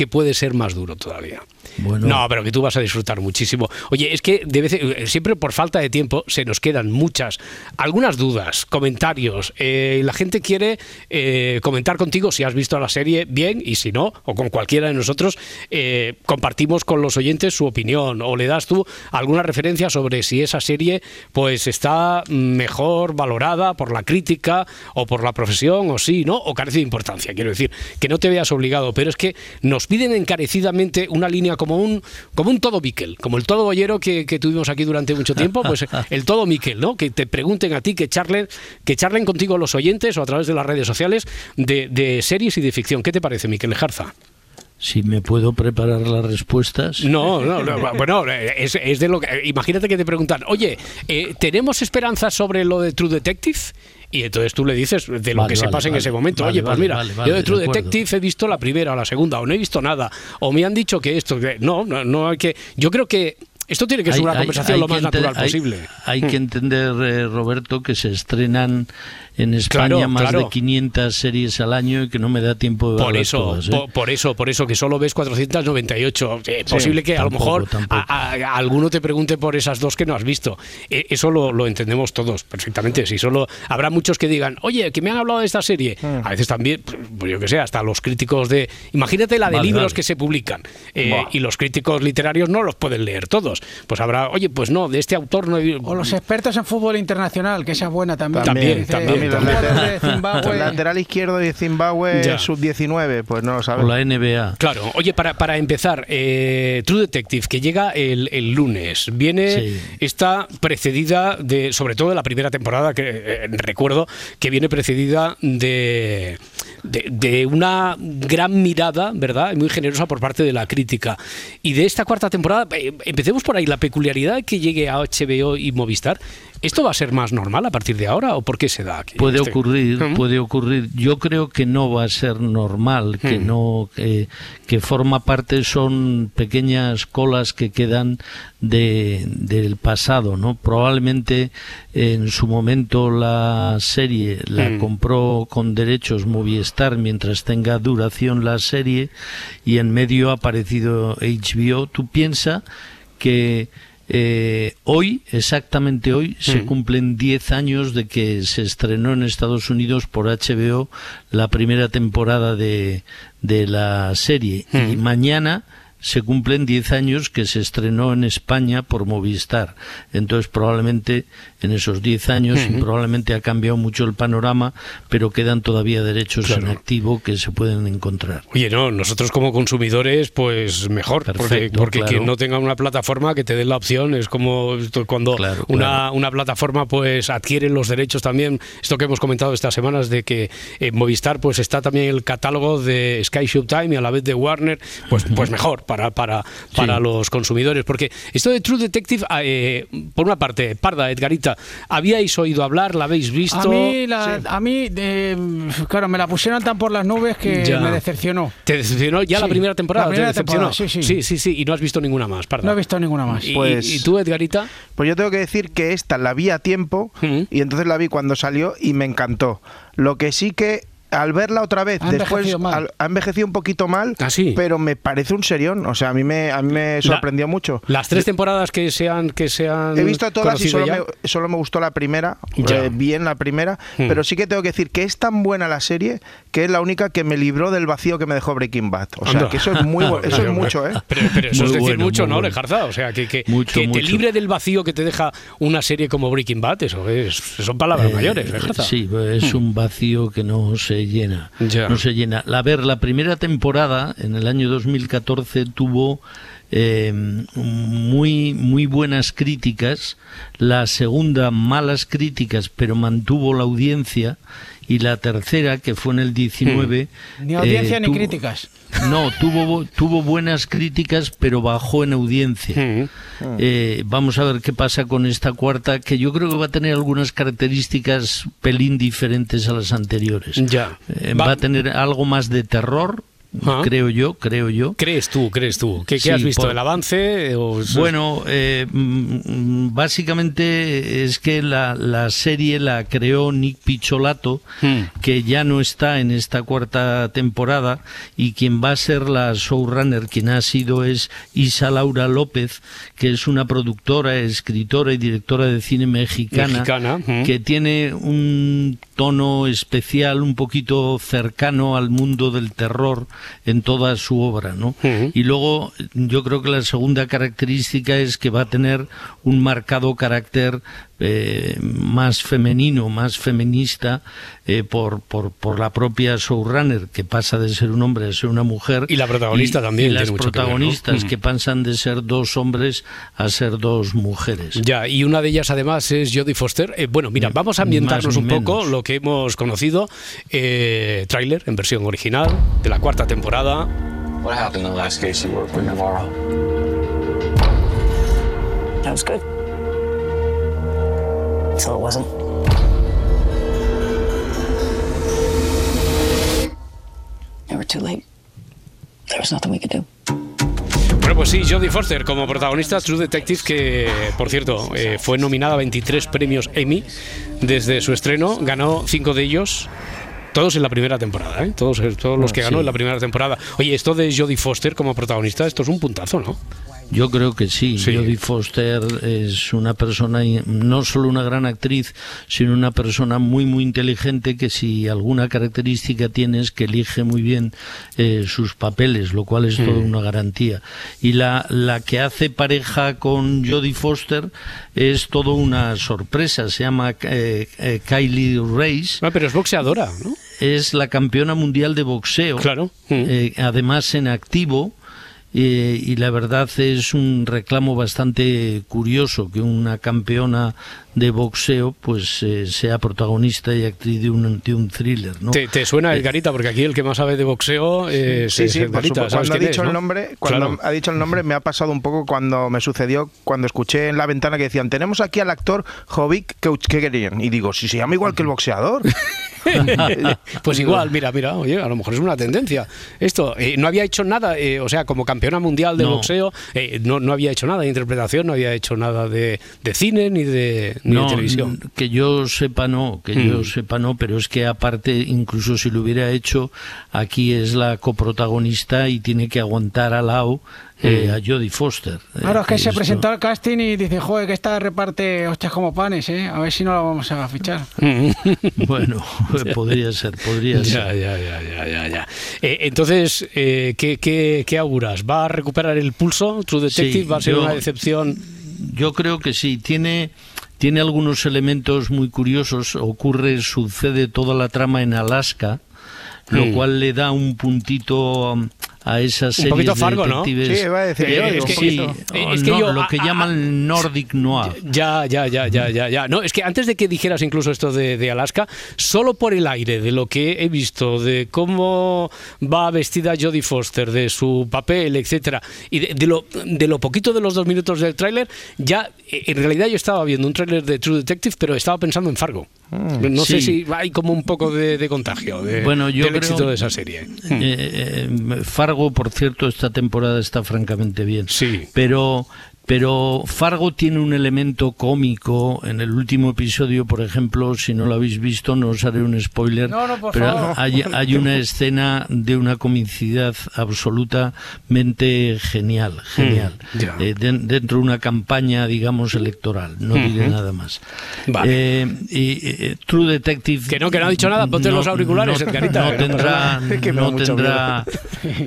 que puede ser más duro todavía. Bueno. No, pero que tú vas a disfrutar muchísimo. Oye, es que de en- siempre por falta de tiempo se nos quedan muchas, algunas dudas, comentarios. Eh, la gente quiere eh, comentar contigo si has visto la serie bien y si no, o con cualquiera de nosotros, eh, compartimos con los oyentes su opinión o le das tú alguna referencia sobre si esa serie pues está mejor valorada por la crítica o por la profesión o sí, ¿no? O carece de importancia. Quiero decir, que no te veas obligado, pero es que nos piden encarecidamente una línea como un como un todo Miquel, como el todo boyero que, que tuvimos aquí durante mucho tiempo, pues el todo Miquel, ¿no? Que te pregunten a ti, que charlen, que charlen contigo los oyentes o a través de las redes sociales de, de series y de ficción. ¿Qué te parece, Miquel Lejarza? Si me puedo preparar las respuestas. No, no, no, bueno, es, es de lo que. Imagínate que te preguntan, oye, eh, ¿tenemos esperanzas sobre lo de True Detective? Y entonces tú le dices de lo Vale, que se vale, pasa en vale. ese momento. Oye, pues mira, yo de True de. Detective he visto la primera o la segunda, o no he visto nada, o me han dicho que esto. que- no, no, no hay que. Yo creo que esto tiene que ser una hay- conversación hay lo más natural posible. Hay que entender, eh, Roberto, que se estrenan en España Claro, más claro. de 500 series al año y que no me da tiempo de Por verlas eso, todas, ¿eh? po- por, eso, por eso, que solo ves 498. Eh, posible que a lo mejor tampoco. a, a- a alguno te pregunte por esas dos que no has visto. Eh, eso lo, lo entendemos todos perfectamente. Si solo habrá muchos que digan, oye, que me han hablado de esta serie. Hmm. A veces también, pues yo que sé, hasta los críticos de. Imagínate la de Vale, libros vale. que se publican. eh, y los críticos literarios no los pueden leer todos. Pues habrá, oye, pues no, de este autor no he O los expertos en fútbol internacional, que esa es buena también. También, también, de Zimbabue. Lateral izquierdo de Zimbabue Ya. sub-19, pues no lo sabes. O la NBA. Claro, oye, para, para empezar, eh, True Detective, que llega el, el lunes, viene, Sí. está precedida de, sobre todo de la primera temporada, que eh, recuerdo que viene precedida de, de, de una gran mirada, ¿verdad? Muy generosa por parte de la crítica. Y de esta cuarta temporada, eh, empecemos por ahí, la peculiaridad que llegue a HBO y Movistar, ¿esto va a ser más normal a partir de ahora o por qué se da? aquí? Puede Este- ocurrir, puede ocurrir. Yo creo que no va a ser normal, que Mm. no, que, que forma parte son pequeñas colas que quedan de, del pasado, ¿no? Probablemente en su momento la serie la Mm. compró con derechos Movistar mientras tenga duración la serie y en medio ha aparecido HBO. Tú piensa que eh, hoy, exactamente hoy, se Mm. cumplen 10 años de que se estrenó en Estados Unidos por HBO la primera temporada de, de la serie. Y Mm. mañana se cumplen 10 años que se estrenó en España por Movistar. Entonces probablemente en esos 10 años probablemente ha cambiado mucho el panorama, pero quedan todavía derechos Claro. en activo que se pueden encontrar. Oye, no, nosotros como consumidores, pues mejor, porque, Perfecto, porque claro. quien no tenga una plataforma que te dé la opción es como cuando Claro, una, plataforma pues adquiere los derechos también, esto que hemos comentado estas semanas de que eh, Movistar pues está también el catálogo de Sky Showtime y a la vez de Warner, pues, pues mejor, para, para, para los consumidores. Porque esto de True Detective, eh, por una parte, Parda, Edgarita, ¿habíais oído hablar? ¿La habéis visto? A mí, la- a mí eh, claro, me la pusieron tan por las nubes que Ya. me decepcionó. ¿Te decepcionó ya la primera temporada? la primera ¿Te decepcionó? temporada, sí, sí. sí, sí, sí, y no has visto ninguna más, Parda. No he visto ninguna más. ¿Y, Pues- y- y tú, Edgarita? Pues yo tengo que decir que esta la vi a tiempo y entonces la vi cuando salió y me encantó. Lo que sí que al verla otra vez, Ha después envejecido mal. al- ha envejecido un poquito mal, ¿Ah, pero me parece un serión. O sea, a mí me, a mí me sorprendió mucho. Las tres temporadas que se han, que se han He visto todas y solo ya. me, solo me gustó la primera, Ya. eh, bien la primera, Hmm. pero sí que tengo que decir que es tan buena la serie que es la única que me libró del vacío que me dejó Breaking Bad. O sea, Anda. que eso es muy eso es mucho, ¿eh? Pero, pero eso es decir bueno, mucho, ¿no, bueno. Lejarza? O sea, que, que, Mucho, que te mucho. libre del vacío que te deja una serie como Breaking Bad, eso es, son palabras Eh, mayores, Lejarza. Sí, es Hmm. un vacío que no se llena. Ya. No se llena. A ver, la primera temporada, en el año 2014, tuvo eh, muy, muy buenas críticas. La segunda, malas críticas, pero mantuvo la audiencia. Y la tercera, que fue en el 19... Ni audiencia eh, ni tuvo- críticas. no, tuvo, tuvo buenas críticas, pero bajó en audiencia. Eh, vamos a ver qué pasa con esta cuarta, que yo creo que va a tener algunas características pelín diferentes a las anteriores. Ya. Eh, va, a tener algo más de terror, Creo yo, creo yo. ¿Crees tú, crees tú? ¿Qué, has visto? por- ¿El avance? O- Bueno, eh, mm, mm, básicamente es que la, la serie la creó Nick Picholato, Hmm. que ya no está en esta cuarta temporada, y quien va a ser la showrunner, quien ha sido es Isa Laura López, que es una productora, escritora y directora de cine mexicana, Mexicana, hmm. que tiene un tono especial, un poquito cercano al mundo del terror en toda su obra, ¿no? Y luego yo creo que la segunda característica es que va a tener un marcado carácter eh, más femenino, más feminista eh, por, por, por la propia showrunner, que pasa de ser un hombre a ser una mujer. Y la protagonista y- también Y las tiene mucho que ver, ¿no? protagonistas Mm. que pasan de ser dos hombres a ser dos mujeres. Ya, y una de ellas además es Jodie Foster. Eh, bueno, mira, vamos a ambientarnos un poco lo que hemos conocido. Eh, tráiler en versión original de la cuarta temporada. What happened the last case you worked with Navarro? That was good. Until it wasn't. Were too late. There was nothing we could do. Bueno, pues sí, Jodie Foster como protagonista, True Detective, que por cierto eh, fue nominada a 23 premios Emmy desde su estreno, ganó 5 de ellos. Todos en la primera temporada, ¿eh? todos, todos los Ah, que ganó sí. en la primera temporada. Oye, esto de Jodie Foster como protagonista, esto es un puntazo, ¿no? Yo creo que sí. Jodie Foster es una persona, no solo una gran actriz, sino una persona muy, muy inteligente que si alguna característica tiene es que elige muy bien eh, sus papeles, lo cual es toda Mm. una garantía. Y la, la que hace pareja con Jodie Foster es todo una sorpresa. Se llama eh, eh, Kylie Race. Ah, pero es boxeadora, ¿no? Es la campeona mundial de boxeo. Claro. Eh, además en activo. Eh, y la verdad es un reclamo bastante curioso que una campeona de boxeo pues eh, sea protagonista y actriz de un, de un thriller, ¿no? ¿Te, te suena Edgarita? Porque aquí el que más sabe de boxeo es, Sí, es sí, supuesto. ¿sabes Cuando ha dicho es, el no? nombre, cuando Claro. ha dicho el nombre, me ha pasado un poco cuando me sucedió cuando escuché en la ventana que decían tenemos aquí al actor Jovic querían y digo si se llama igual que el boxeador. pues igual, mira, mira, oye, a lo mejor es una tendencia. Esto, eh, no había hecho nada, eh, o sea, como campeona mundial de No. boxeo, eh, no, no había hecho nada de interpretación, no había hecho nada de, de cine ni de, ni de No, televisión. que yo sepa no, que Mm. yo sepa no, pero es que aparte, incluso si lo hubiera hecho, aquí es la coprotagonista y tiene que aguantar al lado eh, Mm. a Jodie Foster. Eh, Claro, es que se esto- presentó al casting y dice, joder, que esta reparte hostias como panes, ¿eh? A ver si no la vamos a fichar. Bueno, podría ser, podría Ya, ser. ya, ya, ya, ya, ya. Eh, entonces, eh, ¿qué, qué, qué auguras? ¿Va a recuperar el pulso? ¿True Detective Sí, va a ser yo- una decepción? Yo creo que sí, tiene, tiene algunos elementos muy curiosos. Ocurre, sucede toda la trama en Alaska, lo cual le da un puntito a esas Un series poquito de Fargo, ¿no? detectives. Sí, iba a decir Eh, yo, es digo, que, un sí, poquito. Eh, es que no, yo- lo que a- a- llaman Nordic Noir. Ya, ya, ya, ya, ya, ya. No, es que antes de que dijeras incluso esto de, de Alaska, solo por el aire de lo que he visto, de cómo va vestida Jodie Foster, de su papel, etcétera, y de, de lo, de lo poquito de los dos minutos del tráiler, ya eh, en realidad yo estaba viendo un tráiler de True Detective, pero estaba pensando en Fargo. No sé Sí. si hay como un poco de, de contagio de, Bueno, yo del creo- éxito de esa serie. Eh, eh, Fargo, por cierto, esta temporada está francamente bien. Sí. Pero, pero Fargo tiene un elemento cómico. En el último episodio, por ejemplo, si no lo habéis visto, no os haré un spoiler. No, no, por pero favor. Hay, hay una escena de una comicidad absolutamente genial, genial. Mm, ya. Eh, den- dentro de una campaña, digamos, electoral. No diré Ujú. nada más. Vale. Eh, y, eh, True Detective. Que no, que no ha dicho nada, ponte los auriculares, no, Edgarita, no tendrá, no tendrá,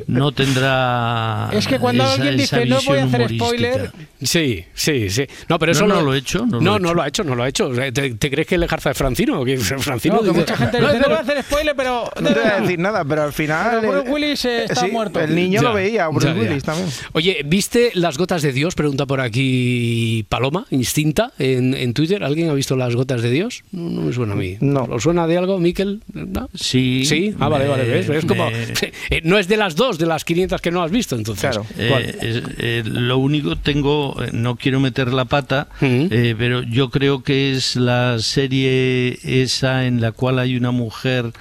no tendrá. Es que cuando esa- alguien dice no voy a visión hacer spoiler, humorística". Sí, sí, sí. No, pero No, eso no lo he hecho, no lo no, he lo ha hecho, no lo ha hecho. ¿Te, te crees que le jarza de Francino? o que Francino no, que mucha gente No, pero- voy a hacer spoiler, pero No te voy a decir nada, pero al final. Pero Bruce eh, Willis eh, está sí, muerto. El niño Ya, lo veía, Bruce ya, ya. Willis también. Oye, ¿viste Las Gotas de Dios? Pregunta por aquí Paloma, instinta, en, en Twitter. ¿Alguien ha visto Las Gotas de Dios? No, no me suena a mí. No. ¿Os suena de algo, Miquel? ¿No? Sí. Sí, ah, vale, me- vale. ¿ves? Es como, me- eh, no es de las dos, de las 500 que no has visto, entonces. Claro. Eh, es- eh, lo único tengo, eh, no quiero meter la pata, eh, pero yo creo que es la serie esa en la cual hay una mujer.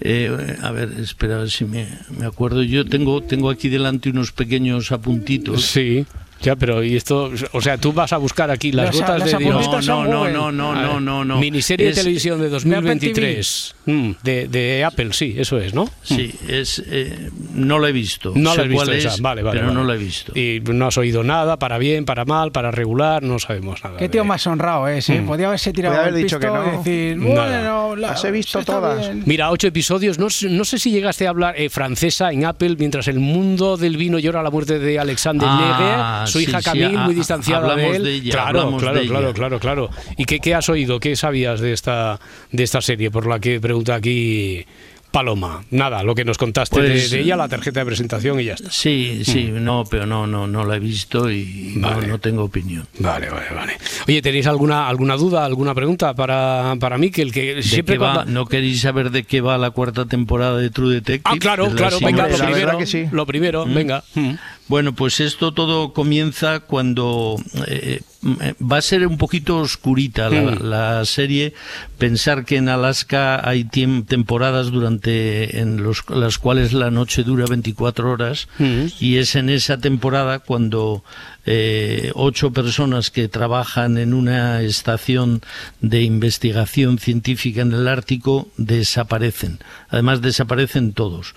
eh, a ver, espera a ver si me, me acuerdo. Yo tengo tengo aquí delante unos pequeños apuntitos. Sí. Ya, pero y esto, o sea, tú vas a buscar aquí las Las- gotas las de Dios. No, no, no, no, no, no, no. Miniserie Es- de televisión de 2023. Mm, de, de Apple, sí, eso es, ¿no? Sí, es, eh, no la he visto. No la has visto esa, es, vale, vale. Pero vale. no la he visto. Y no has oído nada, para bien, para mal, para regular, no sabemos nada. Qué de- tío más honrado es, ¿eh? Mm. Podía haberse tirado Podía haber el dicho pisto que no. y decir, Nada. bueno, la- Las he visto todas. bien. Mira, ocho episodios. No, sé- no sé si llegaste a hablar eh, francesa en Apple mientras el mundo del vino llora la muerte de Alexander Ah, Neger, su hija sí, Camille, ah, muy distanciada de él. de ella, claro, hablamos claro, de claro, ella. claro, claro. ¿Y qué, qué has oído? ¿Qué sabías de esta de esta serie por la que pregunta aquí Paloma? Nada, lo que nos contaste de- Pues, de, ella, la tarjeta de presentación y ya está. Sí, sí, no, pero no, no, no la he visto y no- Vale. no, tengo opinión. Vale, vale, vale. Oye, ¿tenéis alguna alguna duda, alguna pregunta para, para mí? Que el que ¿De siempre va? cuando- ¿No queréis saber de qué va la cuarta temporada de True Detective? Ah, claro, claro, venga, lo primero, que sí. lo primero, Mm. venga. Mm. Bueno, pues esto todo comienza cuando eh, eh, va a ser un poquito oscurita la, Mm. la serie. Pensar que en Alaska hay temporadas durante en los, las cuales la noche dura 24 horas Mm. y es en esa temporada cuando eh, ocho personas que trabajan en una estación de investigación científica en el Ártico desaparecen. Además desaparecen todos.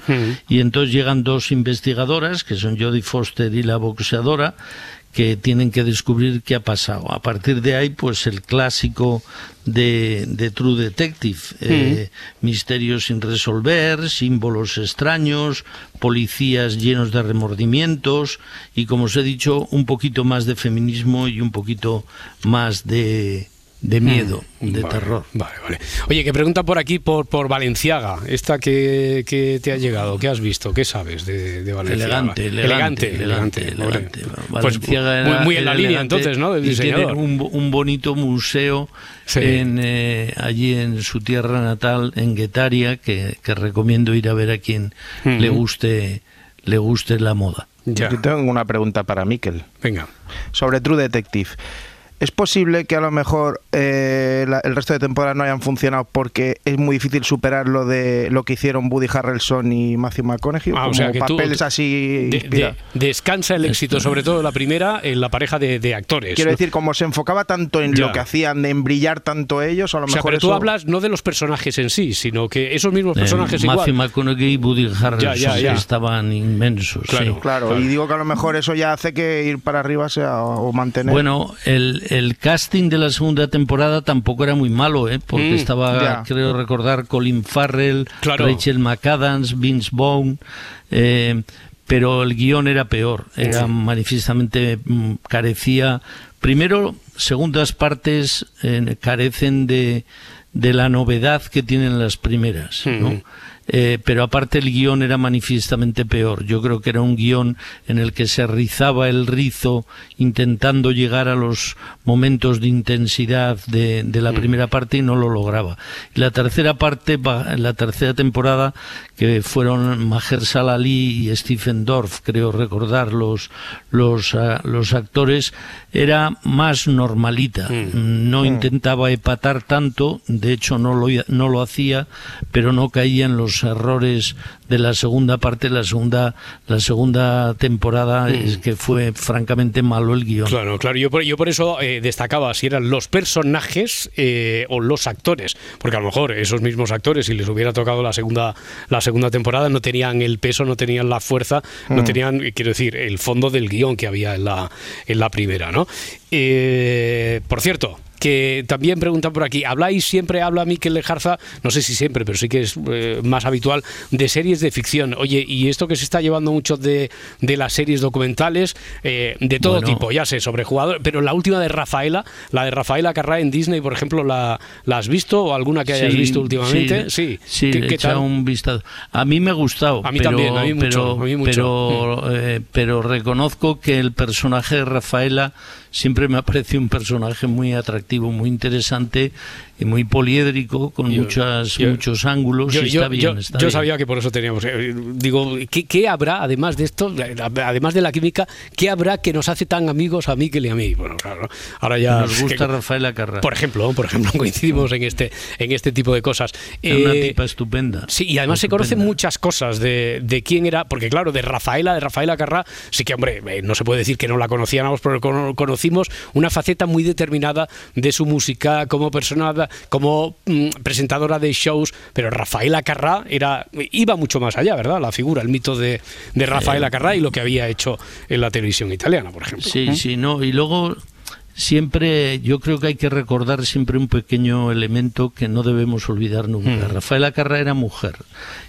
Y entonces llegan dos investigadoras, que son Jodie Foster y la boxeadora, que tienen que descubrir qué ha pasado. A partir de ahí, pues el clásico de, de True Detective, eh, misterios sin resolver, símbolos extraños, policías llenos de remordimientos y, como os he dicho, un poquito más de feminismo y un poquito más de, de miedo, de Vale, terror. Vale, vale. Oye, que pregunta por aquí por, por Valenciaga, esta que, que te ha llegado, ¿qué has visto? ¿Qué sabes de, de Valenciaga? Elegante, elegante, elegante, elegante, elegante. Pues Valenciaga muy, era- muy en la línea entonces, ¿no? Del y tiene diseñador. un, un bonito museo Sí. en, eh, allí en su tierra natal, en Guetaria, que, que recomiendo ir a ver a quien le guste le guste la moda. Ya. Yo tengo una pregunta para Miquel. Venga. Sobre True Detective. ¿Es posible que a lo mejor eh, la- el resto de temporadas no hayan funcionado porque es muy difícil superar lo de lo que hicieron Woody Harrelson y Matthew McConaughey? Ah, o como sea que tú- papeles así De- inspira- de- descansa el éxito, sobre todo la primera, en la pareja de, de actores. Quiero ¿no? decir, como se enfocaba tanto en Ya. lo que hacían, en brillar tanto ellos, a lo O sea, mejor pero tú eso- hablas no de los personajes en sí, sino que esos mismos Eh, personajes Matthew igual. McConaughey y Woody Harrelson ya, ya. estaban inmensos. Claro. sí. Claro, y digo que a lo mejor eso ya hace que ir para arriba sea o mantener. Bueno, el, el casting de la segunda temporada tampoco era muy malo, ¿eh? porque Mm, estaba, creo recordar, Colin Farrell, Claro. Rachel McAdams, Vince Vaughn, eh, pero el guion era peor, era Sí. manifiestamente mm, carecía. Primero, segundas partes eh, carecen de, de la novedad que tienen las primeras, ¿no? Mm. eh, pero aparte el guion era manifiestamente peor. Yo creo que era un guion en el que se rizaba el rizo intentando llegar a los momentos de intensidad de, de la primera parte y no lo lograba. Y la tercera parte, la tercera temporada, que fueron Mahershala Ali y Stephen Dorff, creo recordar los, los, ah, los actores, era más normalita. No intentaba epatar tanto, de hecho no lo, no lo hacía, pero no caía en los errores de la segunda parte, la segunda, la segunda temporada, es que fue francamente malo el guion. Claro, claro. Yo por, yo por eso eh, destacaba si eran los personajes eh, o los actores, porque a lo mejor esos mismos actores, si les hubiera tocado la segunda la segunda temporada, no tenían el peso, no tenían la fuerza, no Mm. tenían, eh, quiero decir, el fondo del guion que había en la en la primera, ¿no? ¿no? Eh, por cierto. Que también preguntan por aquí, habláis siempre, habla Miquel Lejarza, no sé si siempre, pero sí que es eh, más habitual, de series de ficción. Oye, y esto que se está llevando mucho de, de las series documentales, eh, de todo Bueno. tipo, ya sé, sobre jugadores, pero la última de Rafaela, la de Rafaela Carrá en Disney, por ejemplo, ¿la, la has visto o alguna que hayas Sí, visto últimamente? Sí, Sí, sí, ¿Qué, tal? un vistazo. A mí me ha gustado. A mí pero, también, a mí mucho, pero, a mí mucho. Pero, eh, pero reconozco que el personaje de Rafaela siempre me ha parecido un personaje muy atractivo, muy interesante y muy poliédrico, con Yo- muchas, yo- muchos ángulos Yo, y está bien. yo- está yo bien. sabía que por eso teníamos. eh, digo, ¿qué, qué habrá, además de esto, además de la química, qué habrá que nos hace tan amigos a Miquel y a mí? Bueno, claro, ahora ya. Nos gusta que- Rafaela Carrá. Por ejemplo, por ejemplo, coincidimos en este, en este tipo de cosas. Es una Eh, tipa estupenda. Sí, y además se conocen muchas cosas de, de quién era, porque claro, de Rafaela, de Rafaela Carrá, sí que, hombre, eh, no se puede decir que no la conocíamos, pero cono- conocimos una faceta muy determinada de su música como persona, como mm, presentadora de shows, pero Rafaela Carrá era, iba mucho más allá, ¿verdad? La figura, el mito de, de Rafaela Carrá y lo que había hecho en la televisión italiana, por ejemplo. Sí, sí, no. Y luego siempre, yo creo que hay que recordar siempre un pequeño elemento que no debemos olvidar nunca. Mm. Rafaela Carrá era mujer.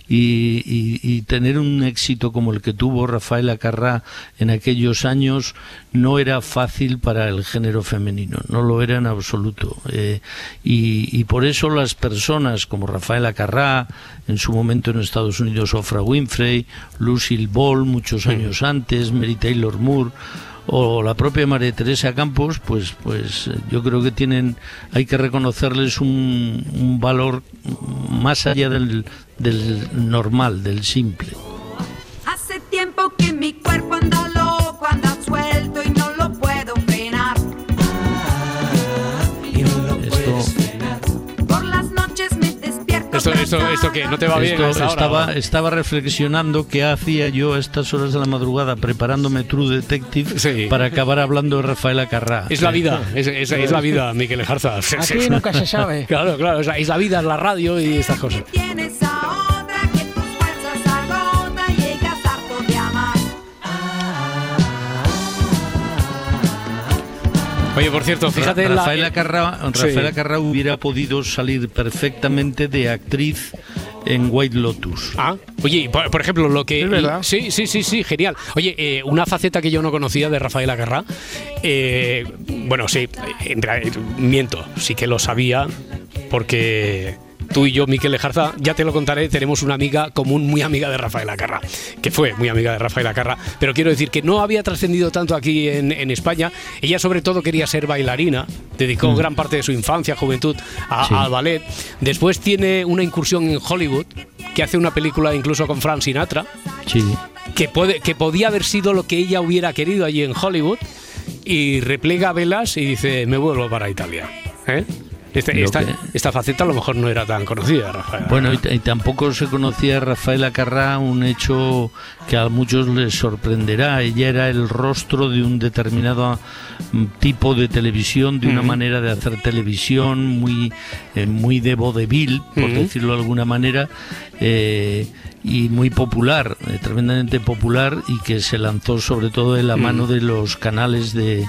Y, y- y tener un éxito como el que tuvo Rafaela Carrá en aquellos años no era fácil para el género femenino, no lo era en absoluto. Eh, y, y por eso las personas como Rafaela Carrá, en su momento en Estados Unidos Oprah Winfrey, Lucille Ball muchos años antes, Mary Taylor Moore, o la propia María Teresa Campos, pues, pues yo creo que tienen, hay que reconocerles un, un valor más allá del, del normal, del simple. Hace tiempo que mi cuerpo Esto, esto, esto que no te va bien estaba, ¿no? estaba reflexionando qué hacía yo a estas horas de la madrugada preparándome True Detective para acabar hablando de Rafaela Carrá. Es la vida, es, es- es la vida, Miquel Ejarza. Aquí nunca se sabe. Claro, claro, es la, es la vida, es la radio y estas cosas. Oye, por cierto, fíjate en la... Rafaela Carrá, Sí. Rafaela Carrá hubiera podido salir perfectamente de actriz en White Lotus. Ah, oye, y por, por ejemplo, lo que... Es verdad. Sí, sí, sí, sí, genial. Oye, eh, una faceta que yo no conocía de Rafaela Carrá, eh, bueno, sí, en miento, sí que lo sabía, porque tú y yo, Miquel Lejarza, ya te lo contaré, tenemos una amiga común, muy amiga de Rafaela Carrá, que fue muy amiga de Rafaela Carrá, pero quiero decir que no había trascendido tanto aquí en, en España. Ella sobre todo quería ser bailarina, dedicó Mm. gran parte de su infancia, juventud a- Sí. al ballet. Después tiene una incursión en Hollywood, que hace una película incluso con Frank Sinatra, Sí. que, puede, que podía haber sido lo que ella hubiera querido allí en Hollywood, y replega velas y dice, me vuelvo para Italia. ¿Eh? Este- esta, que- esta faceta a lo mejor no era tan conocida, Rafael. Bueno, y, tampoco se conocía a Rafaela Carrá un hecho que a muchos les sorprenderá. Ella era el rostro de un determinado mm, tipo de televisión, de una manera de hacer televisión muy, eh, muy de vodevil, por Ujú. decirlo de alguna manera. eh, y muy popular, eh, tremendamente popular y que se lanzó sobre todo en la Mm. mano de los canales de,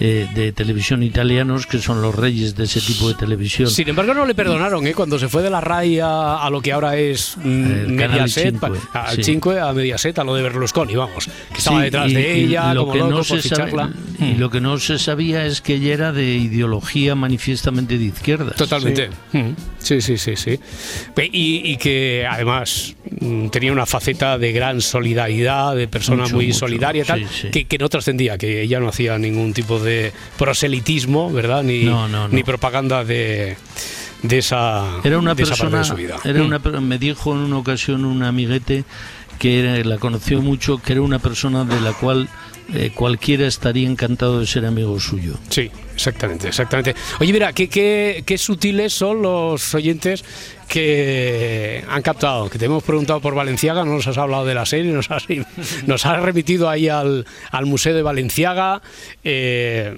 eh, de televisión italianos que son los reyes de ese tipo de televisión. Sin embargo, no le perdonaron, ¿eh? Cuando se fue de la RAI a, a lo que ahora es mm, Mediaset, Cinque, al sí. 5, a Mediaset, a lo de Berlusconi, vamos. Que estaba Sí, detrás y- de y ella, lo como que loco no se sabe- y lo que no se sabía es que ella era de ideología manifiestamente de izquierda. Totalmente. Mm. Sí, sí, sí, sí. Y, y que además mm, tenía una faceta de gran solidaridad, de persona Mucho, muy mucho. solidaria y tal, Sí, sí. Que, que no trascendía, que ella no hacía ningún tipo de proselitismo, ¿verdad? Ni, No, no, no. ni propaganda de, de esa, Era una de esa parte de su vida. era Mm. una, per- me dijo en una ocasión un amiguete que era- la conoció mucho, que era una persona de la cual eh, cualquiera estaría encantado de ser amigo suyo. Sí, exactamente, exactamente. Oye, mira, qué, qué, qué sutiles son los oyentes que han captado, que te hemos preguntado por Valenciaga, no nos has hablado de la serie, nos has, nos has remitido ahí al, al Museo de Valenciaga. Eh,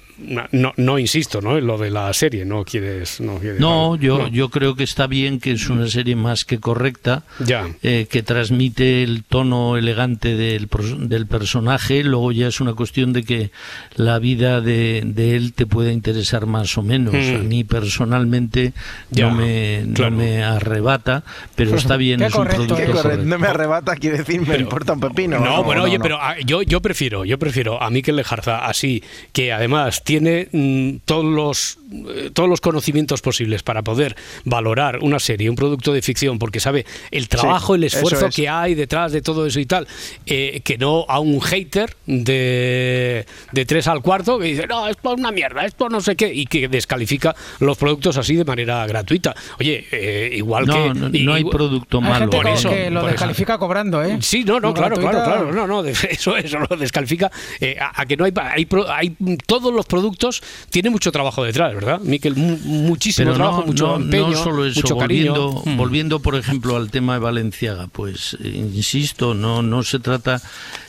no, no insisto, ¿no? En lo de la serie, no quieres... No, quieres- No, yo, no. yo creo que está bien, que es una serie más que correcta, Ya. eh, que transmite el tono elegante del, del personaje, luego ya es una cuestión de que la vida de, de él te pueda interesar más o menos. Mm. A mí personalmente Ya, no, me, no me arrebata, pero está bien, Qué es un correcto, producto qué correcto. correcto. No me arrebata, quiere decir, me importa un pepino. No, bueno, oye, no. pero ah, yo, yo prefiero, yo prefiero a Miquel Lejarza así, que además tiene mm, todos los eh, todos los conocimientos posibles para poder valorar una serie, un producto de ficción, porque sabe el trabajo, el esfuerzo es. que hay detrás de todo eso y tal, eh, que no a un hater de, de tres al cuarto que dice, no, esto es una mierda, esto no sé qué, y que descalifica los productos así de manera gratuita. Oye, eh, igual No, que... no, no hay igual- producto Hay malo. gente Por eso, que lo por eso. descalifica cobrando, ¿eh? Sí, no, no, claro, claro, gratuita- claro, no, no, eso, eso lo descalifica. eh, a, a que no hay, hay, pro- hay todos los productos tiene mucho trabajo detrás, ¿verdad? Miquel, mu- muchísimo Pero trabajo, no, mucho no, empeño, no solo eso, mucho cariño. volviendo, Mm. volviendo por ejemplo al tema de Valenciaga, pues eh, insisto, no, no se trata,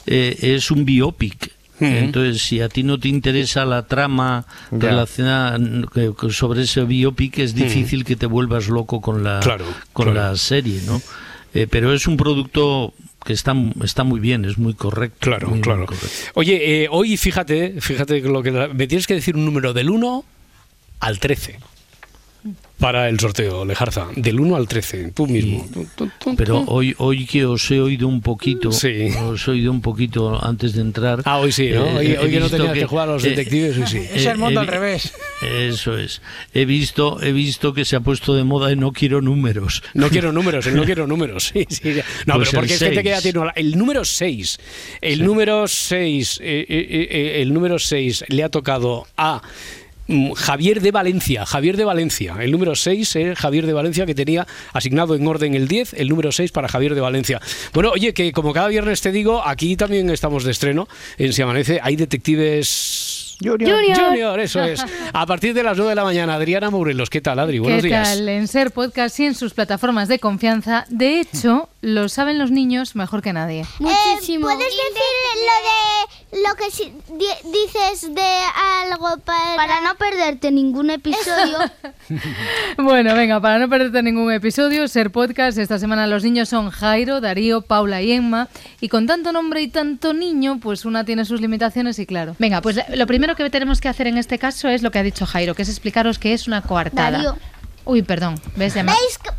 eh, es un biopic. Entonces, si a ti no te interesa la trama relacionada sobre ese biopic, es difícil que te vuelvas loco con la, Claro, con claro. la serie, ¿no? Eh, pero es un producto que está, está muy bien, es muy correcto. Claro, muy, muy claro. correcto. Oye, eh, hoy fíjate, fíjate lo que me tienes que decir un número del 1 al 13 para el sorteo, Lejarza. Del 1 al 13, tú mismo. Pero hoy, hoy que os he oído un poquito, Sí. os he oído un poquito antes de entrar. Ah, hoy sí, ¿no? eh, hoy he hoy que no tenías que, jugar a los eh, detectives, hoy sí. Es el mundo eh, al revés. Eso es. He visto, he visto que se ha puesto de moda y no quiero números. No quiero números, no quiero números. Sí, sí, sí. No, Pues pero porque es gente que ya seis. tiene el número 6. El número 6, el número 6 le ha tocado a Javier de Valencia, Javier de Valencia. El número 6 es Javier de Valencia que tenía asignado en orden el 10, el número 6 para Javier de Valencia. Bueno, oye, que como cada viernes te digo, aquí también estamos de estreno en Si Amanece. Hay detectives... Junior. Junior, eso es. A partir de las 9 de la mañana, Adriana Morelos, ¿qué tal, Adri? Buenos ¿Qué días. tal? En Ser Podcast y en sus plataformas de confianza. De hecho, lo saben los niños mejor que nadie. Muchísimo. ¿Puedes decir lo de lo que si- di- dices de algo para... para no perderte ningún episodio? Bueno, venga, para no perderte ningún episodio, Ser Podcast, esta semana los niños son Jairo, Darío, Paula y Emma. Y con tanto nombre y tanto niño, pues una tiene sus limitaciones y claro. Venga, pues lo primero que tenemos que hacer en este caso es lo que ha dicho Jairo, que es explicaros qué es una coartada. Darío. Uy, perdón, ¿ves? ¿Veis,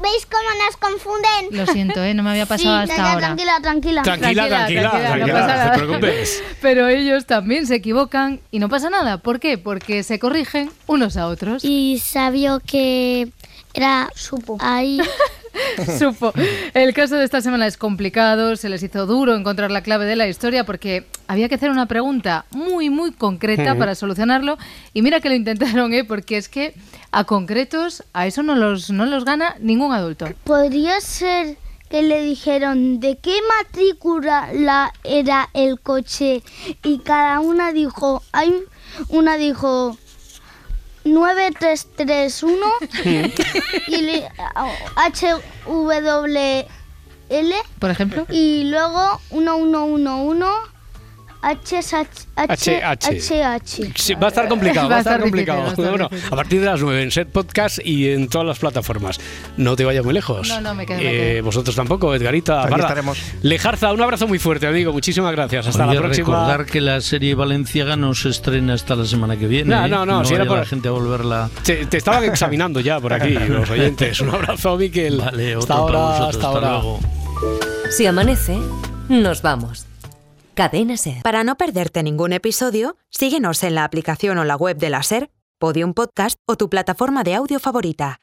¿Veis cómo nos confunden? Lo siento, ¿eh? no me había pasado Sí, hasta ya, ahora. Tranquila, tranquila. Tranquila, tranquila, tranquila, no tranquila, pasa no te nada. preocupes. Pero ellos también se equivocan y no pasa nada. ¿Por qué? Porque se corrigen unos a otros. Y sabía que era... Supo. Ahí... Supo. El caso de esta semana es complicado, se les hizo duro encontrar la clave de la historia porque había que hacer una pregunta muy, muy concreta para solucionarlo. Y mira que lo intentaron, ¿eh? porque es que a concretos a eso no los, no los gana ningún adulto. Podría ser que le dijeron de qué matrícula la- era el coche y cada una dijo, hay una dijo 9331 y le- HWL Por ejemplo. y luego 1111 HH. Sí, va a estar complicado, va, a estar complicado. va a estar Bueno, a partir de las 9 en Set Podcast y en todas las plataformas. No te vayas muy lejos. No, no, me quedo, me Eh, quedo. vosotros tampoco, Edgarita. Aquí estaremos. Lejarza, un abrazo muy fuerte, amigo. Muchísimas gracias. Hasta Oye, la próxima. recordar que la serie valenciaga no se estrena hasta la semana que viene. No, ¿eh? no, no, si era por- la gente a volverla. Te, te estaban examinando ya por aquí, los oyentes. Un abrazo, Miquel. Vale, hasta para ahora, vosotros, hasta hasta ahora. luego. Si amanece, nos vamos. Cadena Ser. Para no perderte ningún episodio, síguenos en la aplicación o la web de la SER, Podium Podcast o tu plataforma de audio favorita.